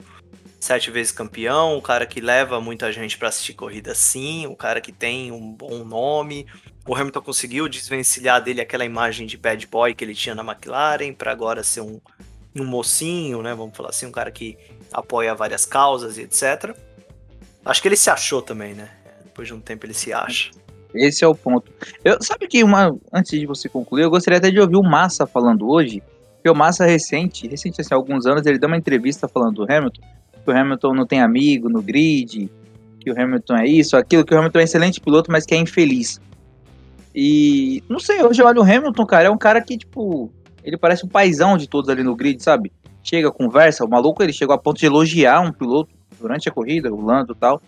sete vezes campeão, o cara que leva muita gente para assistir corrida sim, o cara que tem um bom nome. O Hamilton conseguiu desvencilhar dele aquela imagem de bad boy que ele tinha na McLaren para agora ser um, um mocinho, né? Vamos falar assim, um cara que apoia várias causas e etc. Acho que ele se achou também, né? Depois de um tempo ele se acha. Esse é o ponto. Eu, sabe que uma. Antes de você concluir, eu gostaria até de ouvir o Massa falando hoje. Porque o Massa recente, recente assim, há alguns anos, ele deu uma entrevista falando do Hamilton, que o Hamilton não tem amigo no grid, que o Hamilton é isso, aquilo, que o Hamilton é um excelente piloto, mas que é infeliz. E não sei, hoje eu olho o Hamilton, cara, é um cara que, tipo, ele parece um paizão de todos ali no grid, sabe? Chega, conversa, o maluco ele chegou a ponto de elogiar um piloto durante a corrida, o Lando e tal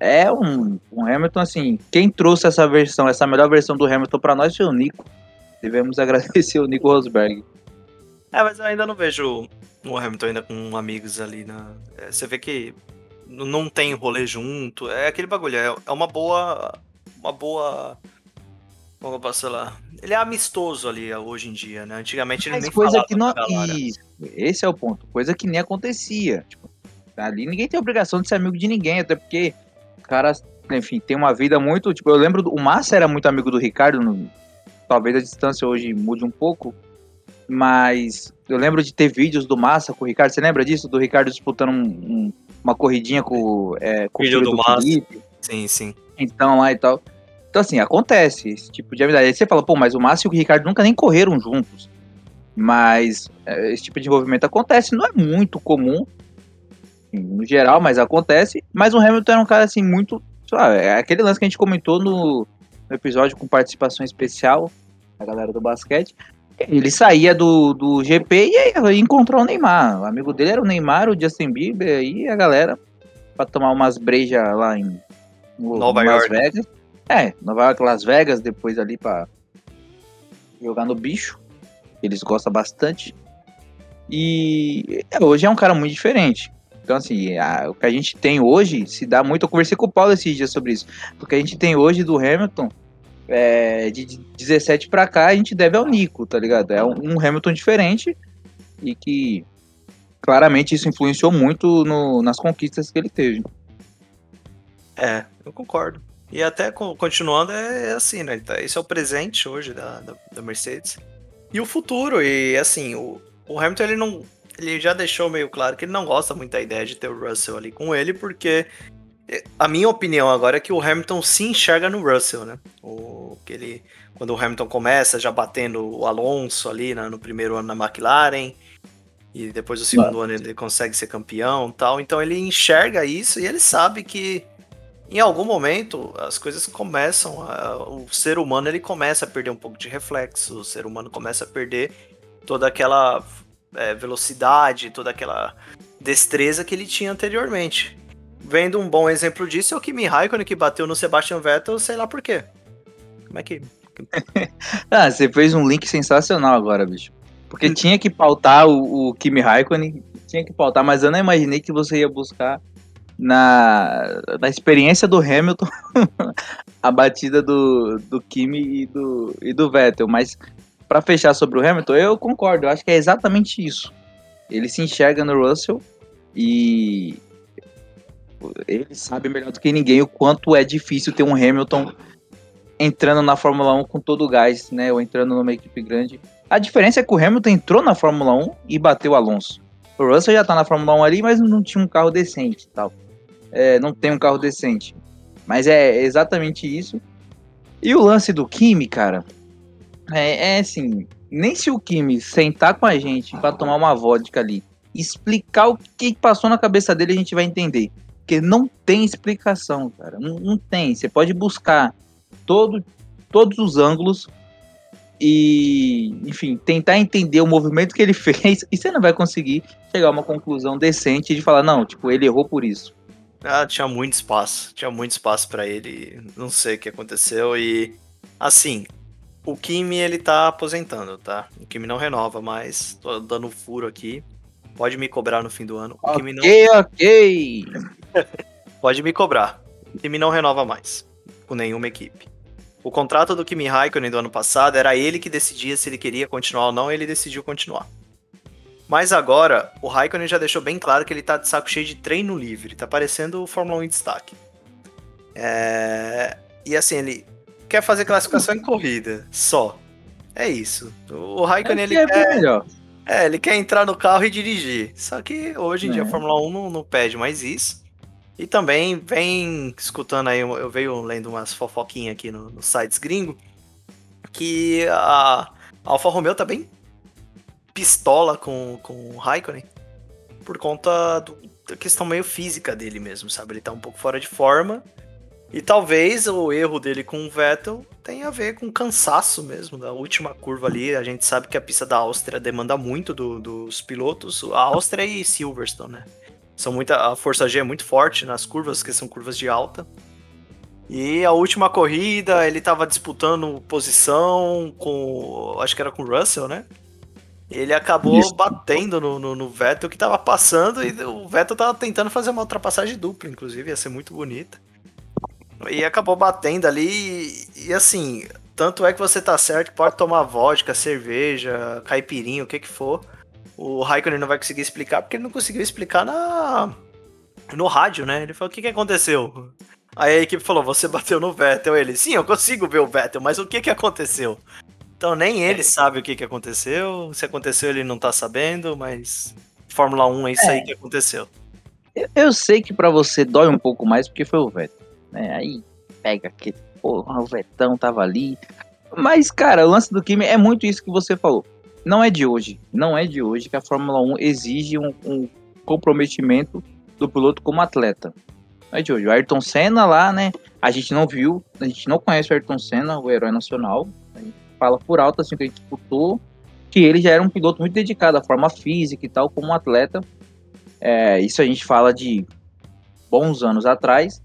é um, um, Hamilton assim. Quem trouxe essa versão, essa melhor versão do Hamilton para nós foi o Nico. Devemos [LAUGHS] agradecer o Nico Rosberg. É, mas eu ainda não vejo o Hamilton ainda com amigos ali na. É, você vê que não tem rolê junto. É aquele bagulho. É, é uma boa. Uma boa. Como eu posso falar? Ele é amistoso ali hoje em dia, né? Antigamente ele Mas nem coisa que não. Isso, esse é o ponto. Coisa que nem acontecia. Tipo, ali ninguém tem obrigação de ser amigo de ninguém, até porque caras, enfim, tem uma vida muito. Tipo, eu lembro. O Massa era muito amigo do Ricardo. No, talvez a distância hoje mude um pouco. Mas eu lembro de ter vídeos do Massa com o Ricardo. Você lembra disso? Do Ricardo disputando um, um, uma corridinha com, é, com o filho do, do Massa. Felipe. Sim, sim. Então lá e tal. Então, assim, acontece esse tipo de amizade. Aí você fala, pô, mas o Massa e o Ricardo nunca nem correram juntos. Mas é, esse tipo de envolvimento acontece, não é muito comum, no geral, mas acontece. Mas o Hamilton era um cara assim muito. Lá, é aquele lance que a gente comentou no, no, episódio com participação especial da galera do basquete. Ele saía do, do GP e ia encontrou o Neymar. O amigo dele era o Neymar, o Justin Bieber e a galera para tomar umas brejas lá em Nova Las York. Vegas. É, Nova York, Las Vegas, depois ali para jogar no bicho. Eles gostam bastante. E é, hoje é um cara muito diferente. Então, assim, a, o que a gente tem hoje se dá muito. Eu conversei com o Paulo esses dias sobre isso. O que a gente tem hoje do Hamilton, é, de 17 para cá, a gente deve ao Nico, tá ligado? É um, um, Hamilton diferente e que claramente isso influenciou muito no, nas conquistas que ele teve. É, eu concordo. E até continuando, é, é assim, né? Tá, esse é o presente hoje da, da, da Mercedes. E o futuro, e assim, o, o Hamilton ele não ele já deixou meio claro que ele não gosta muito da ideia de ter o Russell ali com ele, porque a minha opinião agora é que o Hamilton se enxerga no Russell, né? O, que ele, quando o Hamilton começa já batendo o Alonso ali né, no primeiro ano na McLaren, e depois do segundo ano ele consegue ser campeão tal. Então ele enxerga isso e ele sabe que em algum momento as coisas começam, a, o ser humano ele começa a perder um pouco de reflexo, o ser humano começa a perder toda aquela é, velocidade, toda aquela destreza que ele tinha anteriormente. Vendo um bom exemplo disso é o Kimi Raikkonen que bateu no Sebastian Vettel, sei lá por quê. Como é que. [LAUGHS] ah, você fez um link sensacional agora, bicho. Porque tinha que pautar o, o Kimi Raikkonen, tinha que pautar, mas eu não imaginei que você ia buscar na, na experiência do Hamilton [LAUGHS] a batida do, do Kimi e do, e do Vettel. Mas para fechar sobre o Hamilton, eu concordo, eu acho que é exatamente isso. Ele se enxerga no Russell e ele sabe melhor do que ninguém o quanto é difícil ter um Hamilton entrando na Fórmula 1 com todo o gás, né? Ou entrando numa equipe grande A diferença é que o Hamilton entrou na Fórmula 1 e bateu o Alonso. O Russell já tá na Fórmula 1 ali, mas não tinha um carro decente tal. É, não tem um carro decente. Mas é exatamente isso. E o lance do Kimi, cara, é, é assim, nem se o Kimi sentar com a gente para tomar uma vodka ali, explicar o que passou na cabeça dele, a gente vai entender. Porque não tem explicação, cara. Não, não tem. Você pode buscar todo, todos os ângulos e, enfim, tentar entender o movimento que ele [LAUGHS] fez e você não vai conseguir chegar a uma conclusão decente de falar, não, tipo, ele errou por isso. Ah, tinha muito espaço. Tinha muito espaço para ele. Não sei o que aconteceu. E, assim, o Kimi ele tá aposentando, tá? O Kimi não renova mais. Tô dando furo aqui. Pode me cobrar no fim do ano. O Kimi não... ok. [LAUGHS] Pode me cobrar. O Kimi não renova mais. Com nenhuma equipe. O contrato do Kimi Raikkonen do ano passado era ele que decidia se ele queria continuar ou não, ele decidiu continuar. Mas agora, o Raikkonen já deixou bem claro que ele tá de saco cheio de treino livre, tá parecendo o Fórmula 1 em destaque. É... E assim, ele quer fazer classificação em corrida, só. É isso. O Raikkonen, é ele é quer... Melhor. É, ele quer entrar no carro e dirigir. Só que hoje em é. dia a Fórmula 1 não, não, pede mais isso. E também vem escutando aí, eu venho lendo umas fofoquinhas aqui nos no sites gringo, que a Alfa Romeo tá bem pistola com, com o Raikkonen por conta do, da questão meio física dele mesmo, sabe? Ele tá um pouco fora de forma. E talvez o erro dele com o Vettel tenha a ver com cansaço mesmo da última curva ali. A gente sabe que a pista da Áustria demanda muito do, dos pilotos. A Áustria e Silverstone, né? São muita, a força G é muito forte nas curvas, que são curvas de alta. E a última corrida, ele tava disputando posição com. Acho que era com o Russell, né? Ele acabou Isso. batendo no, no, no, Vettel que tava passando e o Vettel tava tentando fazer uma ultrapassagem dupla, inclusive, ia ser muito bonita. E acabou batendo ali e, e assim, tanto é que você tá certo pode tomar vodka, cerveja, caipirinha, o que que for. O Raikkonen não vai conseguir explicar porque ele não conseguiu explicar na no rádio, né? Ele falou: "O que que aconteceu?" Aí a equipe falou: "Você bateu no Vettel". Ele: "Sim, eu consigo ver o Vettel, mas o que que aconteceu?" Então nem ele é. sabe o que, que aconteceu. Se aconteceu, ele não tá sabendo, mas Fórmula 1 é isso é. aí que aconteceu. Eu, eu sei que para você dói um pouco mais porque foi o Vettel. Né? Aí pega que, o Vetão tava ali. Mas, cara, o lance do Kimi é muito isso que você falou. Não é de hoje. Não é de hoje que a Fórmula 1 exige um, um comprometimento do piloto como atleta. Não é de hoje. O Ayrton Senna lá, né? A gente não viu, a gente não conhece o Ayrton Senna, o herói nacional fala por alto, assim, que a gente disputou, que ele já era um piloto muito dedicado à forma física e tal, como atleta. É, isso a gente fala de bons anos atrás.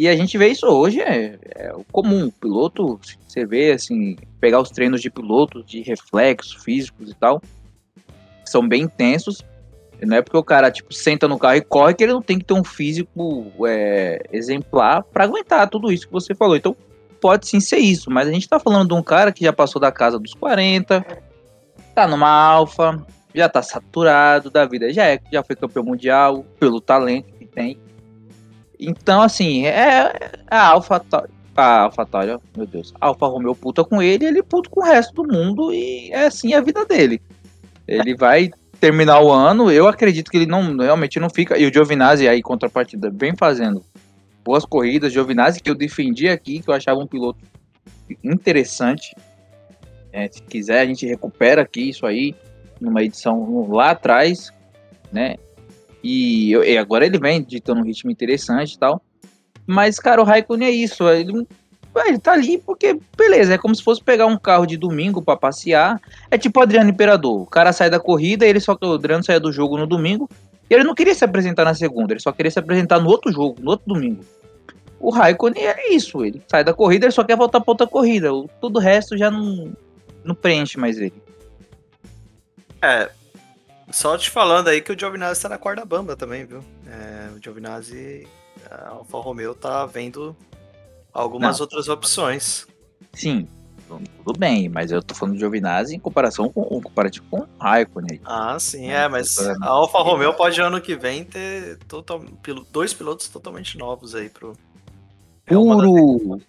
E a gente vê isso hoje, é, é comum. O piloto, você vê, assim, pegar os treinos de pilotos, de reflexos físicos e tal, são bem intensos. Não é porque o cara, tipo, senta no carro e corre que ele não tem que ter um físico é, exemplar para aguentar tudo isso que você falou. Então, pode sim ser isso, mas a gente tá falando de um cara que já passou da casa dos 40, tá numa alfa, já tá saturado da vida, já é, já foi campeão mundial pelo talento que tem. Então, assim, é, é a Alfa a Alfa Tauri, meu Deus, a Alfa Romeo puta com ele, ele puta com o resto do mundo e é assim a vida dele. Ele vai terminar o ano, eu acredito que ele não realmente não fica, e o Giovinazzi aí contrapartida vem fazendo boas corridas. Giovinazzi, que eu defendi aqui, que eu achava um piloto interessante. É, se quiser, a gente recupera aqui isso aí, numa edição lá atrás, né? E, e agora ele vem ditando um ritmo interessante e tal. Mas, cara, o Raikkonen é isso. Ele, ele tá ali porque, beleza, é como se fosse pegar um carro de domingo para passear. É tipo Adriano Imperador. O cara sai da corrida, ele só que o Adriano sai do jogo no domingo. E ele não queria se apresentar na segunda, ele só queria se apresentar no outro jogo, no outro domingo. O Raikkonen é isso, ele sai da corrida, ele só quer voltar para outra corrida. O, todo o resto já não, não preenche mais ele. É, só te falando aí que o Giovinazzi tá na corda bamba também, viu? É, o Giovinazzi, a Alfa Romeo tá vendo algumas não. outras opções. Sim, tudo bem, mas eu tô falando de Giovinazzi em comparação com o comparativo com o Raikkonen. Ah, sim, é, mas a Alfa Romeo pode ano que vem ter total, dois pilotos totalmente novos aí pro é Puro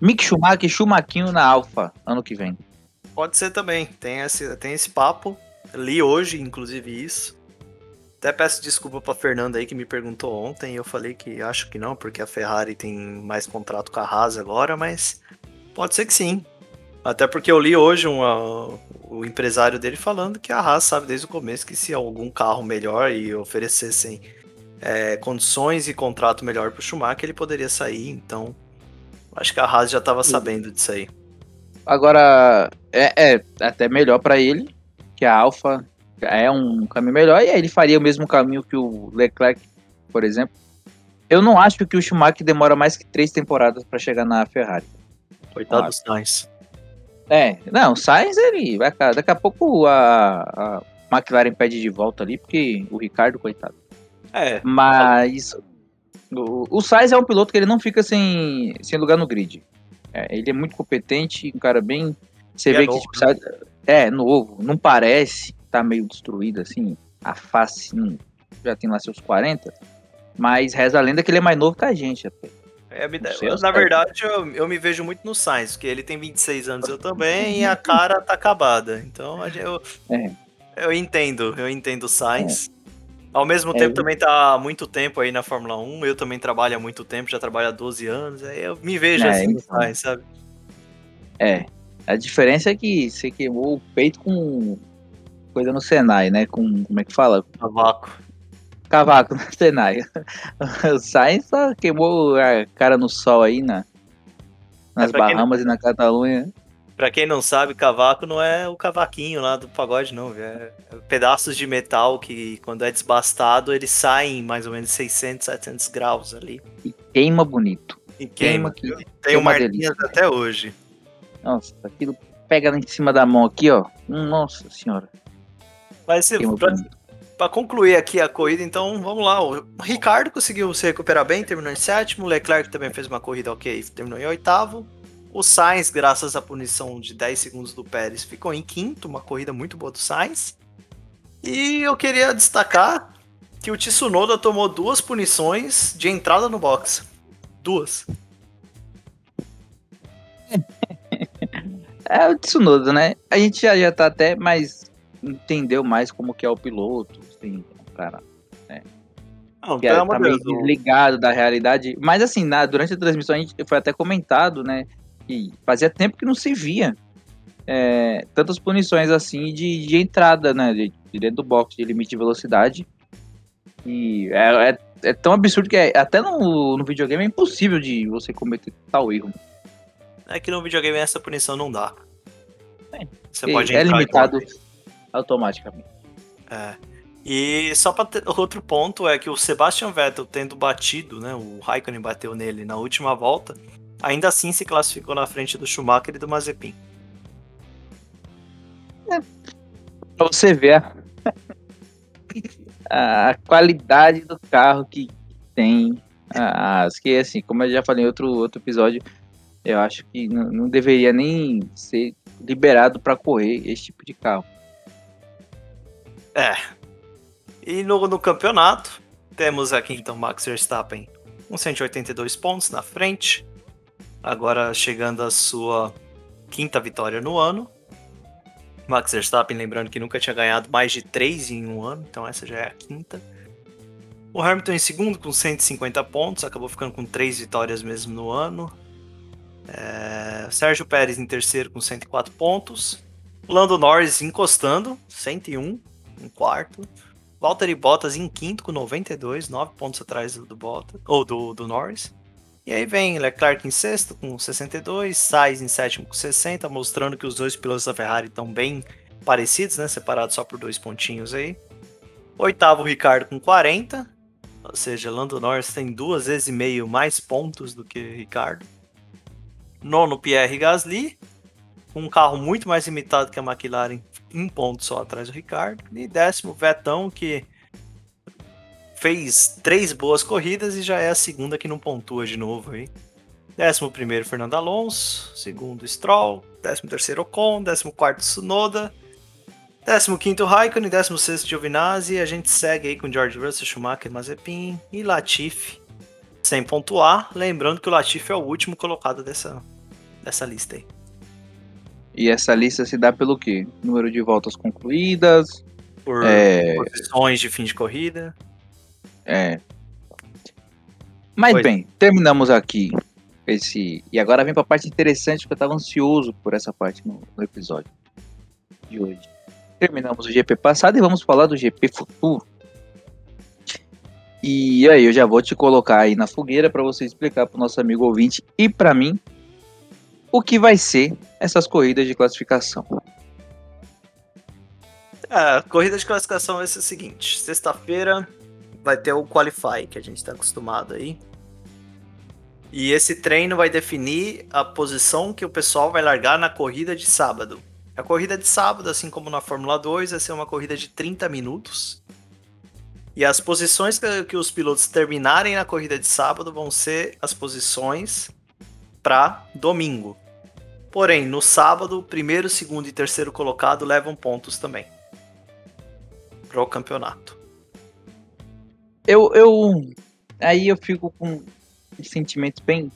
Mick Schumacher e Schumaquinho na Alfa ano que vem. Pode ser também. Tem esse, tem esse papo. Li hoje, inclusive, isso. Até peço desculpa pra Fernanda aí que me perguntou ontem. Eu falei que acho que não, porque a Ferrari tem mais contrato com a Haas agora, mas pode ser que sim. Até porque eu li hoje uma, o empresário dele falando que a Haas sabe desde o começo que se algum carro melhor e oferecessem é, condições e contrato melhor para o Schumacher, ele poderia sair. Então, acho que a Haas já estava sabendo disso aí. Agora, é, é até melhor para ele, que a Alfa é um caminho melhor, e aí ele faria o mesmo caminho que o Leclerc, por exemplo. Eu não acho que o Schumacher demora mais que três temporadas para chegar na Ferrari. Coitado do Sainz. É, não, o Sainz ele vai daqui a pouco a, a McLaren pede de volta ali, porque o Ricardo, coitado. É. Mas o, o Sainz é um piloto que ele não fica sem, sem lugar no grid. É, ele é muito competente, um cara bem. Você e vê é que novo, tipo, né? É novo, não parece, tá meio destruído assim, a face não, já tem lá seus 40, mas reza a lenda que ele é mais novo que a gente. É, eu, na verdade, eu, eu, me vejo muito no Sainz, porque ele tem 26 anos, eu também, e a cara tá acabada. Então eu, é. eu entendo, eu entendo o Sainz. É. Ao mesmo é, tempo, também tá há muito tempo aí na Fórmula 1. Eu também trabalho há muito tempo, já trabalho há 12 anos. Aí eu me vejo é, assim, então. sabe? É. A diferença é que você queimou o peito com coisa no Senai, né? Com. Como é que fala? Cavaco. Cavaco no Senai. [LAUGHS] o Sainz só queimou a cara no sol aí na, nas é, Bahamas não... e na Catalunha. Pra quem não sabe, cavaco não é o cavaquinho lá do pagode, não. É pedaços de metal que, quando é desbastado, eles saem mais ou menos 600, 700 graus ali. E queima bonito. E queima. queima que, Tem uma marquinhas até hoje. Nossa, aquilo pega em cima da mão aqui, ó. Nossa senhora. Mas se, pra, pra, concluir aqui a corrida, então vamos lá. O Ricardo conseguiu se recuperar bem, terminou em sétimo. O Leclerc também fez uma corrida ok, terminou em oitavo. O Sainz, graças à punição de 10 segundos do Pérez, ficou em quinto, uma corrida muito boa do Sainz. E eu queria destacar que o Tsunoda tomou duas punições de entrada no box. Duas. É o Tsunoda, né? A gente já, já tá até mais. entendeu mais como que é o piloto, assim, cara. Né? Não, que é, tá meio desligado da realidade. Mas assim, na, durante a transmissão a gente foi até comentado, né? que fazia tempo que não se via é, tantas punições assim de, de entrada, né? De, de, dentro do box, de limite de velocidade. E é, é, é tão absurdo que é, até no, no videogame é impossível de você cometer tal erro. É que no videogame essa punição não dá. É, você pode é limitado automaticamente. É. E só para outro ponto é que o Sebastian Vettel tendo batido, né, o Raikkonen bateu nele na última volta, ainda assim se classificou na frente do Schumacher e do Mazepin. É, pra você ver a, [LAUGHS] a qualidade do carro que tem. As que assim, como eu já falei em outro, outro episódio, eu acho que não, deveria nem ser liberado para correr esse tipo de carro. É. E no, no campeonato, temos aqui então Max Verstappen com 182 pontos na frente, agora chegando à sua quinta vitória no ano. Max Verstappen, lembrando que nunca tinha ganhado mais de três em um ano, então essa já é a quinta. O Hamilton em segundo com 150 pontos, acabou ficando com três vitórias mesmo no ano. É... Sérgio Pérez em terceiro com 104 pontos. Lando Norris encostando, 101 em quarto. Valtteri Bottas em quinto com 92, 9 pontos atrás do, Bottas, ou do, do Norris. E aí vem Leclerc em sexto com 62, Sainz em sétimo com 60, mostrando que os dois pilotos da Ferrari estão bem parecidos, né? Separados só por dois pontinhos aí. Oitavo, Ricardo com 40, ou seja, Lando Norris tem duas vezes e meio mais pontos do que Ricardo. Nono, Pierre Gasly, um carro muito mais limitado que a McLaren, um ponto só atrás do Ricardo. E décimo, Vetão, que fez três boas corridas e já é a segunda que não pontua de novo aí. Décimo primeiro, Fernando Alonso. Segundo, Stroll. Décimo terceiro, Ocon. Décimo quarto, Tsunoda. Décimo quinto, Raikkonen. Décimo sexto, Giovinazzi. A gente segue aí com George Russell, Schumacher, Mazepin e Latifi. Sem pontuar. Lembrando que o Latifi é o último colocado dessa, dessa lista aí. E essa lista se dá pelo quê? Número de voltas concluídas. Por É. posições de fim de corrida. É. Mas Pois. bem, terminamos aqui esse. E agora vem pra parte interessante que eu tava ansioso por essa parte no, no episódio de hoje. Terminamos o GP passado e vamos falar do GP futuro. E aí, eu já vou te colocar aí na fogueira para você explicar pro nosso amigo ouvinte e para mim o que vai ser essas corridas de classificação. A corrida de classificação vai ser o seguinte: sexta-feira vai ter o Qualify, que a gente tá acostumado aí. E esse treino vai definir a posição que o pessoal vai largar na corrida de sábado. A corrida de sábado, assim como na Fórmula 2, vai ser uma corrida de 30 minutos. E as posições que, que os pilotos terminarem na corrida de sábado vão ser as posições para domingo. Porém, no sábado, o primeiro, segundo e terceiro colocado levam pontos também pro campeonato. Eu, eu. Aí eu fico com sentimentos bem.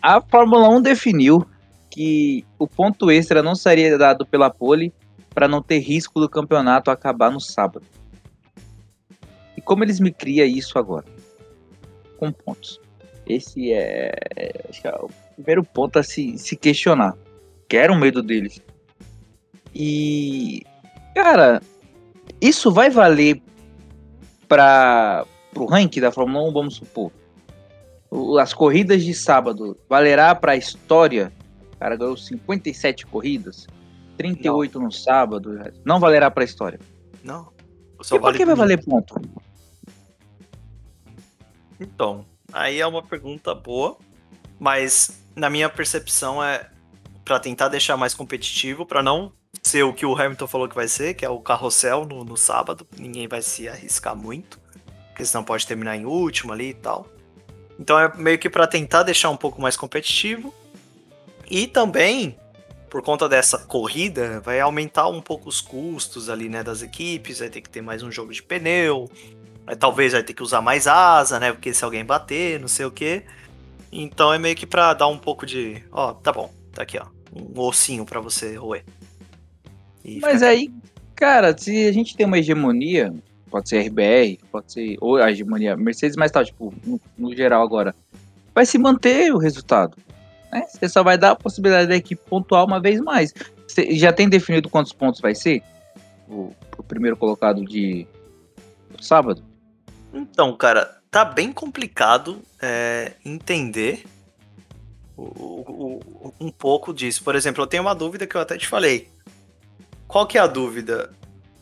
A Fórmula 1 definiu que o ponto extra não seria dado pela pole para não ter risco do campeonato acabar no sábado. E como eles me criam isso agora? Com pontos. Esse é, é, acho que é o primeiro ponto a se, se questionar. Que era um medo deles. E. Cara, isso vai valer para o ranking da Fórmula 1, vamos supor. O- As corridas de sábado valerá para a história. O cara ganhou 57 corridas, 38 no sábado. Não valerá para a história. Não. E por que vai valer ponto? Então, aí é uma pergunta boa, mas na minha percepção é para tentar deixar mais competitivo, para não ser o que o Hamilton falou que vai ser, que é o carrossel no, no sábado. Ninguém vai se arriscar muito, porque senão pode terminar em último ali e tal. Então é meio que para tentar deixar um pouco mais competitivo. E também, por conta dessa corrida, vai aumentar um pouco os custos ali, né, das equipes, vai ter que ter mais um jogo de pneu, Aí talvez vai ter que usar mais asa, né? Porque se alguém bater, não sei o quê. Então é meio que pra dar um pouco de. Ó, tá bom, tá aqui, ó. Um ossinho pra você roer. E Mas fica- aí, cara, se a gente tem uma hegemonia, pode ser RBR, pode ser ou a hegemonia Mercedes, mas tá, tipo, no, no geral agora, vai se manter o resultado. Né? Você só vai dar a possibilidade da equipe pontuar uma vez mais. Você já tem definido quantos pontos vai ser? O, o primeiro colocado de do sábado? Então, cara, tá bem complicado é, entender o- o- um pouco disso. Por exemplo, eu tenho uma dúvida que eu até te falei. Qual que é a dúvida?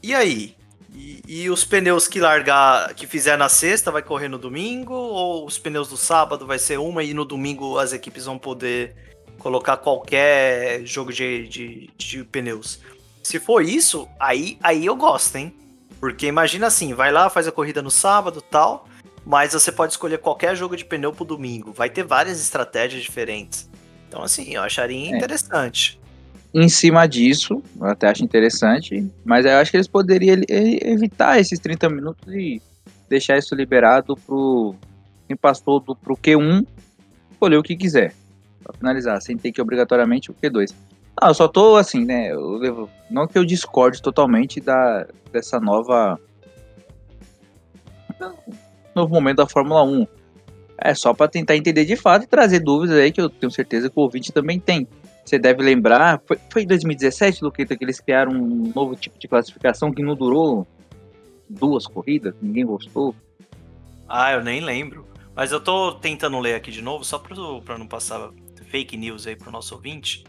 E aí? E, e os pneus que largar, que fizer na sexta, vai correr no domingo? Ou os pneus do sábado vai ser uma e no domingo as equipes vão poder colocar qualquer jogo de, de, de pneus? Se for isso, aí, aí eu gosto, hein? Porque imagina assim, vai lá, faz a corrida no sábado tal, mas você pode escolher qualquer jogo de pneu pro domingo. Vai ter várias estratégias diferentes. Então, assim, eu acharia É. interessante. Em cima disso, eu até acho interessante, mas eu acho que eles poderiam evitar esses 30 minutos e deixar isso liberado pro quem passou do, pro Q1 escolher o que quiser. Pra finalizar, sem ter que obrigatoriamente o Q2. Ah, eu só tô assim, né? Eu levo, não que eu discorde totalmente da, dessa nova. Novo momento da Fórmula 1. É só pra tentar entender de fato e trazer dúvidas aí que eu tenho certeza que o ouvinte também tem. Você deve lembrar, foi, foi em 2017, Luqueta, que eles criaram um novo tipo de classificação que não durou duas corridas, ninguém gostou. Ah, eu nem lembro. Mas eu tô tentando ler aqui de novo, só pro, pra não passar fake news aí pro nosso ouvinte.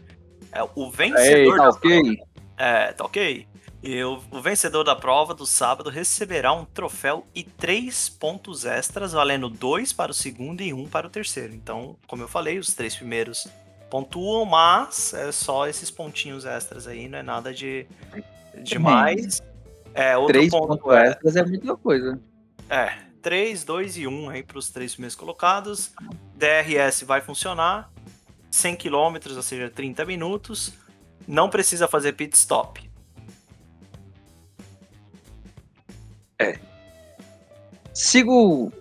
É, o Ei, vencedor tá da ok? É, tá ok. E o, o vencedor da prova do sábado receberá um troféu e três pontos extras, valendo dois para o segundo e um para o terceiro. Então, como eu falei, os três primeiros pontuam, mas é só esses pontinhos extras aí, não é nada de demais. É, outro Três ponto pontos é, extras é muita coisa. é 3, 2 e 1 aí para os três primeiros colocados. DRS vai funcionar. 100 km, ou seja, 30 minutos. Não precisa fazer pit stop. Sigo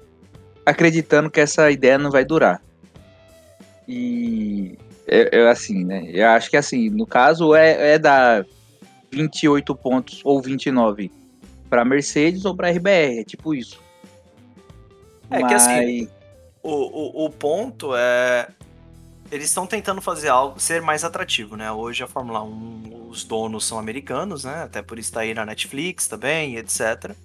acreditando que essa ideia não vai durar. E eu, eu, assim, né? Eu acho que assim, no caso é, é dar 28 pontos ou 29 para Mercedes ou para RBR, é tipo isso. É Mas... que assim, o, o, o ponto é eles estão tentando fazer algo ser mais atrativo, né? Hoje a Fórmula 1, os donos são americanos, né? Até por isso tá aí na Netflix também, etc.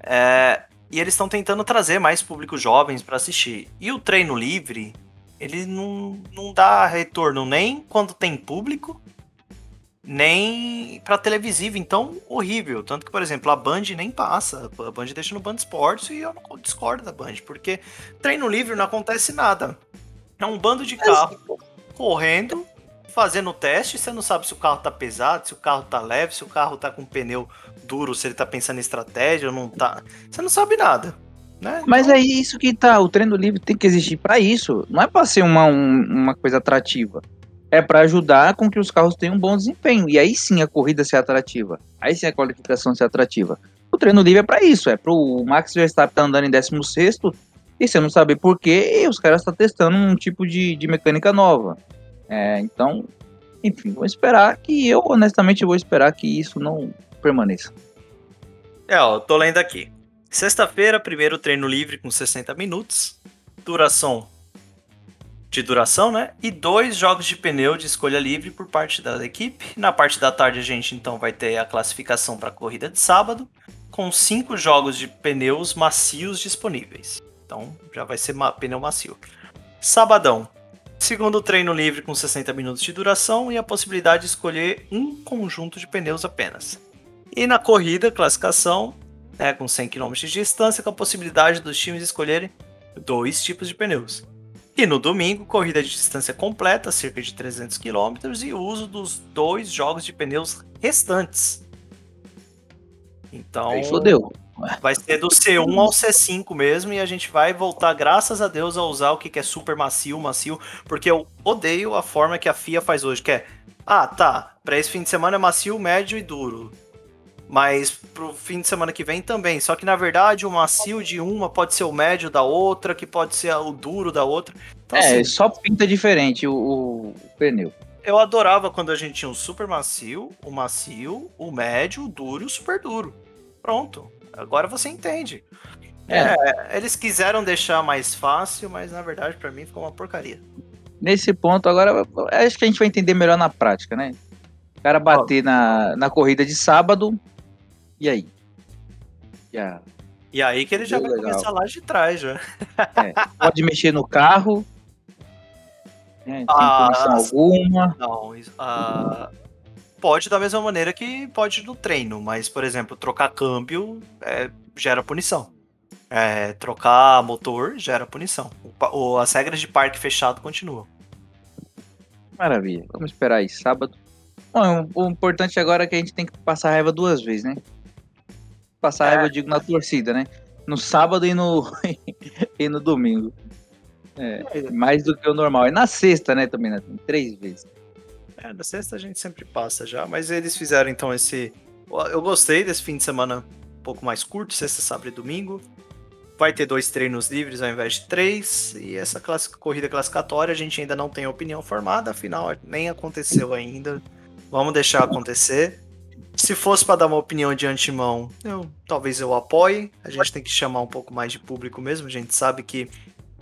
É, e eles estão tentando trazer mais públicos jovens para assistir. E o treino livre, ele não, não dá retorno nem quando tem público, nem para televisivo. Então, horrível. Tanto que, por exemplo, a Band nem passa. A Band deixa no Band Esportes e eu não discordo da Band, porque treino livre não acontece nada. É um bando de carro correndo, fazendo teste, você não sabe se o carro tá pesado, se o carro tá leve, se o carro tá com pneu duro, se ele tá pensando em estratégia ou não tá. Você não sabe nada. Né? Mas então... é isso que tá, o treino livre tem que existir para isso. Não é para ser uma, um, uma coisa atrativa. É para ajudar com que os carros tenham um bom desempenho. E aí sim a corrida ser atrativa. Aí sim a qualificação ser atrativa. O treino livre é para isso. É pro Max Verstappen tá andando em 16 e você não saber por quê, e os caras estão tá testando um tipo de, de mecânica nova. É, então, enfim, vou esperar que eu, honestamente, vou esperar que isso não permaneça. É, ó, tô lendo aqui. Sexta-feira, primeiro treino livre com 60 minutos. Duração de duração, né? E dois jogos de pneu de escolha livre por parte da equipe. Na parte da tarde a gente então vai ter a classificação para a corrida de sábado, com cinco jogos de pneus macios disponíveis. Então já vai ser pneu macio. Sabadão. Segundo treino livre com 60 minutos de duração e a possibilidade de escolher um conjunto de pneus apenas. E na corrida, classificação, né, com 100 km de distância, com a possibilidade dos times escolherem dois tipos de pneus. E no domingo, corrida de distância completa, cerca de 300 km, e uso dos dois jogos de pneus restantes. Então. Aí fodeu. Vai ser do C1 ao C5 mesmo, e a gente vai voltar, graças a Deus, a usar o que é super macio, macio, porque eu odeio a forma que a FIA faz hoje, que é, ah, tá, para esse fim de semana é macio, médio e duro. Mas pro fim de semana que vem também. Só que na verdade o macio de uma pode ser o médio da outra, que pode ser o duro da outra. Então, é, assim, só pinta diferente o, o, pneu. Eu adorava quando a gente tinha o super macio, o macio, o médio, o duro e o super duro. Pronto. Agora você entende. É. é. eles quiseram deixar mais fácil, mas na verdade para mim ficou uma porcaria. Nesse ponto, agora acho que a gente vai entender melhor na prática, né? O cara bater na, na corrida de sábado, e aí? Yeah. E aí que ele já vai legal. começar lá de trás, já. É, pode mexer no carro, né, sem ah, alguma. Não, ah, pode da mesma maneira que pode no treino, mas, por exemplo, trocar câmbio é, gera punição. É, trocar motor gera punição. O, as regras de parque fechado continuam. Maravilha. Vamos esperar aí, sábado. Bom, o importante agora é que a gente tem que passar raiva duas vezes, né? Passar é. raiva, eu digo, na torcida, né? No sábado e no, [LAUGHS] e no domingo. É, é, mais do que o normal. E na sexta, né, também, né? Três vezes. É, na sexta a gente sempre passa já, mas eles fizeram então esse. Eu gostei desse fim de semana um pouco mais curto, sexta, sábado e domingo. Vai ter dois treinos livres ao invés de três. E essa corrida classificatória a gente ainda não tem opinião formada, afinal nem aconteceu ainda. Vamos deixar acontecer. Se fosse para dar uma opinião de antemão, eu, talvez eu apoie. A gente tem que chamar um pouco mais de público mesmo. A gente sabe que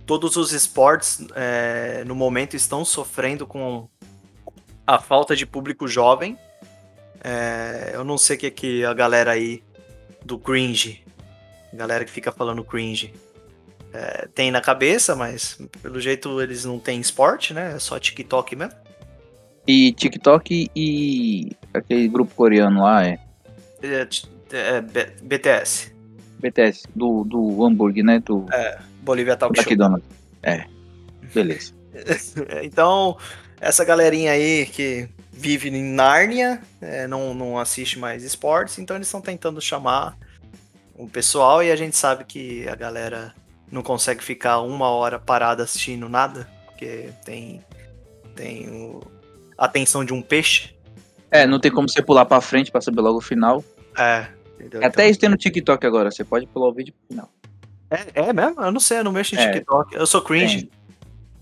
todos os esportes é, no momento estão sofrendo com a falta de público jovem. É, eu não sei o que, que a galera aí do cringe, galera que fica falando cringe, é, tem na cabeça, mas pelo jeito eles não têm esporte, né? É só TikTok mesmo. E TikTok e aquele grupo coreano lá é? é, é BTS. BTS, do, do hambúrguer, né? Do, é, Bolívia Talk Show. McDonald's. É, [LAUGHS] beleza. então, essa galerinha aí que vive em Nárnia, é, não, não assiste mais esportes, então eles estão tentando chamar o pessoal e a gente sabe que a galera não consegue ficar uma hora parada assistindo nada, porque tem, tem o, atenção de um peixe. É, não tem como você pular pra frente pra saber logo o final. É. Entendeu? Até então... isso tem no TikTok agora, você pode pular o vídeo pro final. É, é mesmo? Eu não sei, eu não mexo em é. TikTok. Eu sou cringe. Tem.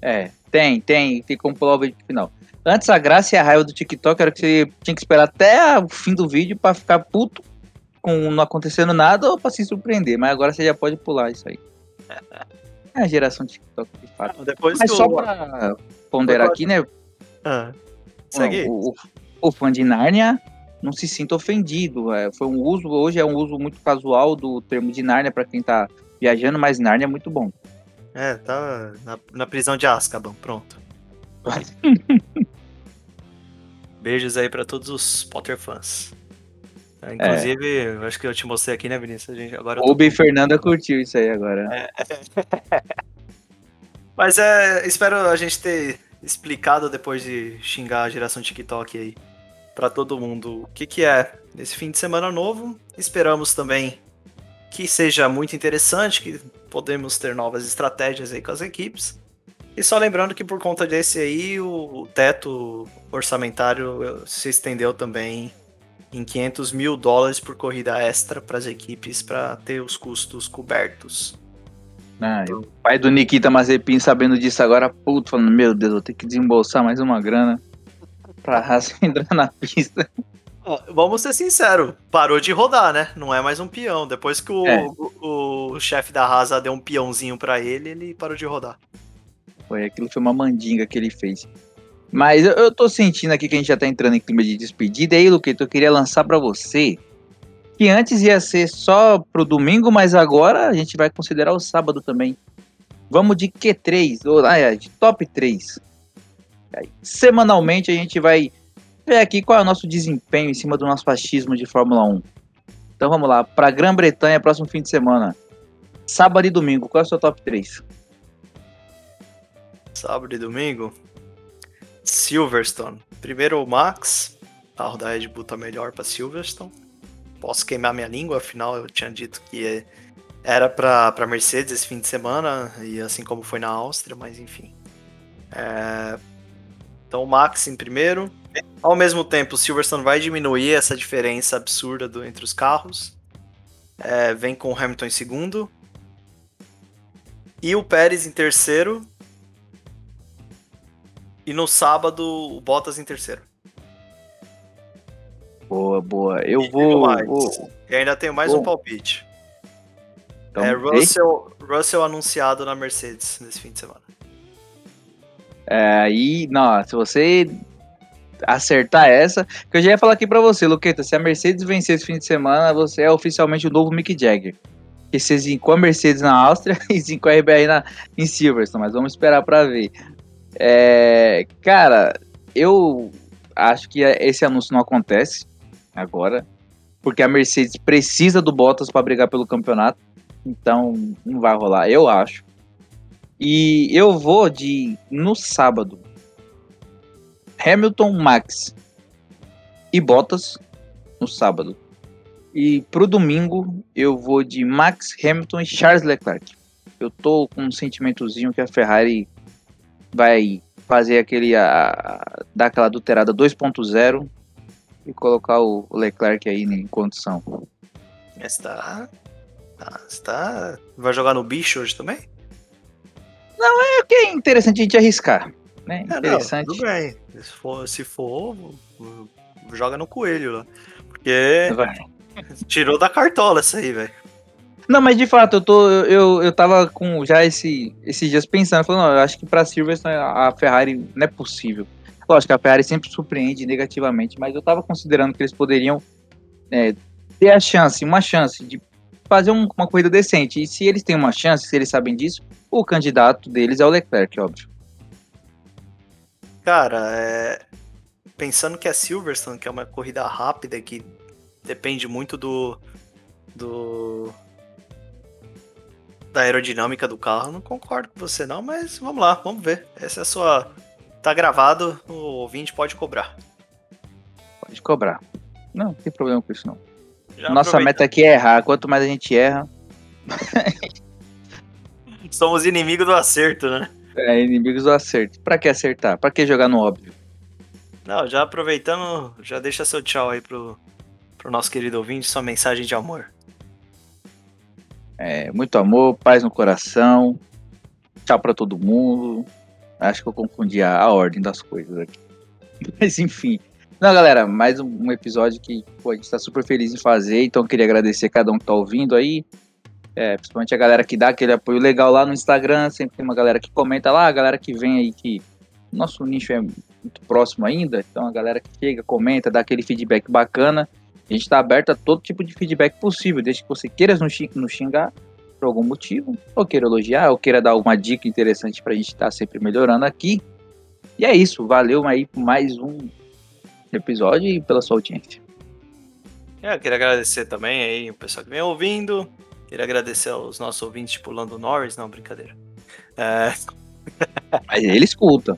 É, tem, tem, tem como pular o vídeo final. Antes a graça e a raiva do TikTok era que você tinha que esperar até o fim do vídeo para ficar puto com não acontecendo nada ou pra se surpreender. Mas agora você já pode pular isso aí. [LAUGHS] É a geração TikTok de fato. Depois Mas só o- pra ponderar aqui, né? Ah, segue. O, o fã de Nárnia não se sinta ofendido. é, foi um uso, hoje é um uso muito casual do termo de Nárnia para quem tá viajando, mas Nárnia é muito bom. É, tá na, na prisão de Azkaban, pronto. [LAUGHS] Beijos aí pra todos os Potter fãs. É, Inclusive, eu acho que eu te mostrei aqui, né, Vinícius? A gente, agora O B Fernanda curtiu isso aí agora. [LAUGHS] Mas é, espero a gente ter explicado depois de xingar a geração TikTok aí pra todo mundo o que que é esse fim de semana novo. Esperamos também que seja muito interessante, que podemos ter novas estratégias aí com as equipes. E só lembrando que por conta desse aí, o, teto orçamentário se estendeu também em 500 mil dólares por corrida extra para as equipes para ter os custos cobertos. Ah, e o pai do Nikita Mazepin sabendo disso agora, puto, falando, meu Deus, vou ter que desembolsar mais uma grana pra [LAUGHS] Haas entrar na pista. Ó, Vamos ser sinceros, parou de rodar, né? Não é mais um peão. Depois que o, É. o, o chefe da Rasa deu um peãozinho pra ele, ele parou de rodar. Foi, aquilo foi uma mandinga que ele fez. Mas eu, eu tô sentindo aqui que a gente já tá entrando em clima de despedida. E aí, Luqueto, eu queria lançar pra você que antes ia ser só pro domingo, mas agora a gente vai considerar o sábado também. Vamos de Q3, ou ah, é, de top 3. Aí, semanalmente a gente vai ver aqui qual é o nosso desempenho em cima do nosso fascismo de Fórmula 1. Então vamos lá, pra Grã-Bretanha, próximo fim de semana. Sábado e domingo, qual é o seu top 3? Sábado e domingo. Silverstone. Primeiro o Max. O carro da Red Bull tá melhor pra Silverstone. Posso queimar minha língua, afinal eu tinha dito que era pra Mercedes esse fim de semana, e assim como foi na Áustria, mas enfim. É, Então o Max em primeiro. Ao mesmo tempo, o Silverstone vai diminuir essa diferença absurda do- entre os carros. É, vem com o Hamilton em segundo. E o Pérez em terceiro. E no sábado, o Bottas em terceiro. Boa, boa. Eu E vou. vou- E ainda tenho mais Bom. um palpite. então, é ei, Russell, Russell anunciado na Mercedes nesse fim de semana. É, aí, não, se você acertar essa, que eu já ia falar aqui pra você, Luqueta, se a Mercedes vencer esse fim de semana, você é oficialmente o novo Mick Jagger. Que você zincou a Mercedes na Áustria [LAUGHS] e zincou a RBR na, em Silverstone, mas vamos esperar pra ver. É, cara, eu acho que esse anúncio não acontece agora, porque a Mercedes precisa do Bottas pra brigar pelo campeonato, então não vai rolar, eu acho. E eu vou de no sábado. Hamilton, Max e Bottas no sábado. E pro domingo eu vou de Max, Hamilton e Charles Leclerc. Eu tô com um sentimentozinho que a Ferrari vai fazer aquele a, a- dar aquela adulterada 2.0 e colocar o Leclerc aí em condição. Mas tá. tá, tá. Vai jogar no bicho hoje também? É que é interessante a gente arriscar, né? É, não, Interessante. tudo bem. Se for, se for, joga no coelho lá. Porque Vai. tirou da cartola isso aí, velho. Não, mas de fato, eu tô. Eu, eu tava com já esse, esses dias pensando, falando, não, eu acho que pra Silverstone a Ferrari não é possível. Lógico a Ferrari sempre surpreende negativamente, mas eu tava considerando que eles poderiam é, ter a chance, uma chance de fazer um- uma corrida decente. E se eles têm uma chance, se eles sabem disso, o candidato deles é o Leclerc, óbvio. Cara, é... pensando que é Silverstone, que é uma corrida rápida que depende muito do. do. da aerodinâmica do carro, não concordo com você não, mas vamos lá, vamos ver. Essa é a sua. Tá gravado, o ouvinte pode cobrar. Pode cobrar. Não, não tem problema com isso, não. Já Nossa meta aqui é errar. Quanto mais a gente erra, [LAUGHS] Somos inimigos do acerto, né? é inimigos do acerto. Pra que acertar? Pra que jogar no óbvio? Não, já aproveitando, já deixa seu tchau aí pro, pro nosso querido ouvinte, sua mensagem de amor. É, muito amor, paz no coração. Tchau pra todo mundo. Acho que eu confundi a, a ordem das coisas aqui. [LAUGHS] Mas enfim. Não, galera, mais um, um episódio que pô, a gente tá super feliz em fazer, então queria agradecer a cada um que tá ouvindo aí. É, principalmente a galera que dá aquele apoio legal lá no Instagram, sempre tem uma galera que comenta lá, a galera que vem aí que nosso nicho é muito próximo ainda, então a galera que chega, comenta, dá aquele feedback bacana. A gente está aberto a todo tipo de feedback possível, desde que você queira nos xingar por algum motivo, ou queira elogiar, ou queira dar alguma dica interessante para a gente estar tá sempre melhorando aqui. E é isso, valeu aí por mais um episódio e pela sua audiência. É, eu queria agradecer também aí o pessoal que vem ouvindo. Queria agradecer aos nossos ouvintes, tipo Lando Norris, não, brincadeira. É... [LAUGHS] Mas ele escuta.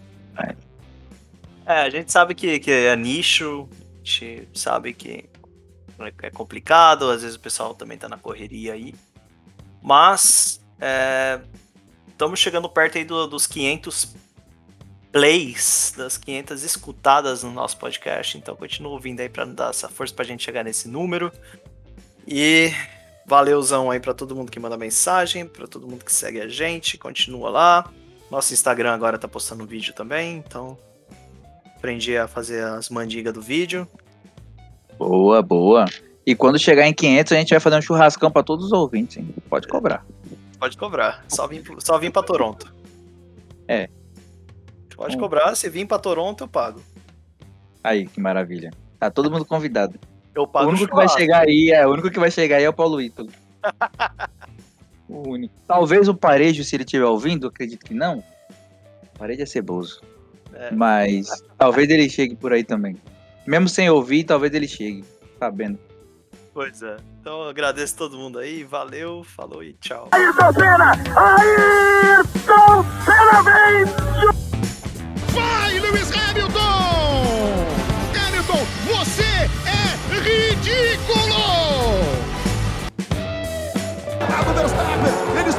É, a gente sabe que, que é nicho, a gente sabe que é complicado, às vezes o pessoal também tá na correria aí. Mas estamos é, chegando perto aí do, dos 500 plays, das 500 escutadas no nosso podcast. Então continua ouvindo aí para dar essa força pra gente chegar nesse número. E valeuzão aí para todo mundo que manda mensagem, para todo mundo que segue a gente, continua lá. Nosso Instagram agora tá postando vídeo também, então aprendi a fazer as mandigas do vídeo. Boa, boa. E quando chegar em 500, a gente vai fazer um churrascão para todos os ouvintes, hein? Pode cobrar. Pode cobrar. Só vim, só vim para Toronto. É. Pode cobrar. Se vir para Toronto, eu pago. Aí, que maravilha. Tá todo mundo convidado. Eu pago o único que vai chegar aí é, o único que vai chegar aí é o Paulo Ítalo. [LAUGHS] o único. Talvez o Parejo, se ele estiver ouvindo, acredito que não. O Parejo é ceboso. É. Mas talvez ele chegue por aí também. Mesmo sem ouvir, talvez ele chegue, sabendo. Pois é. Então agradeço todo mundo aí, valeu, falou e tchau. aí Senna! aí Senna vem! Vai, Lewis Hamilton! Hamilton, você é ridículo! Verstappen, eles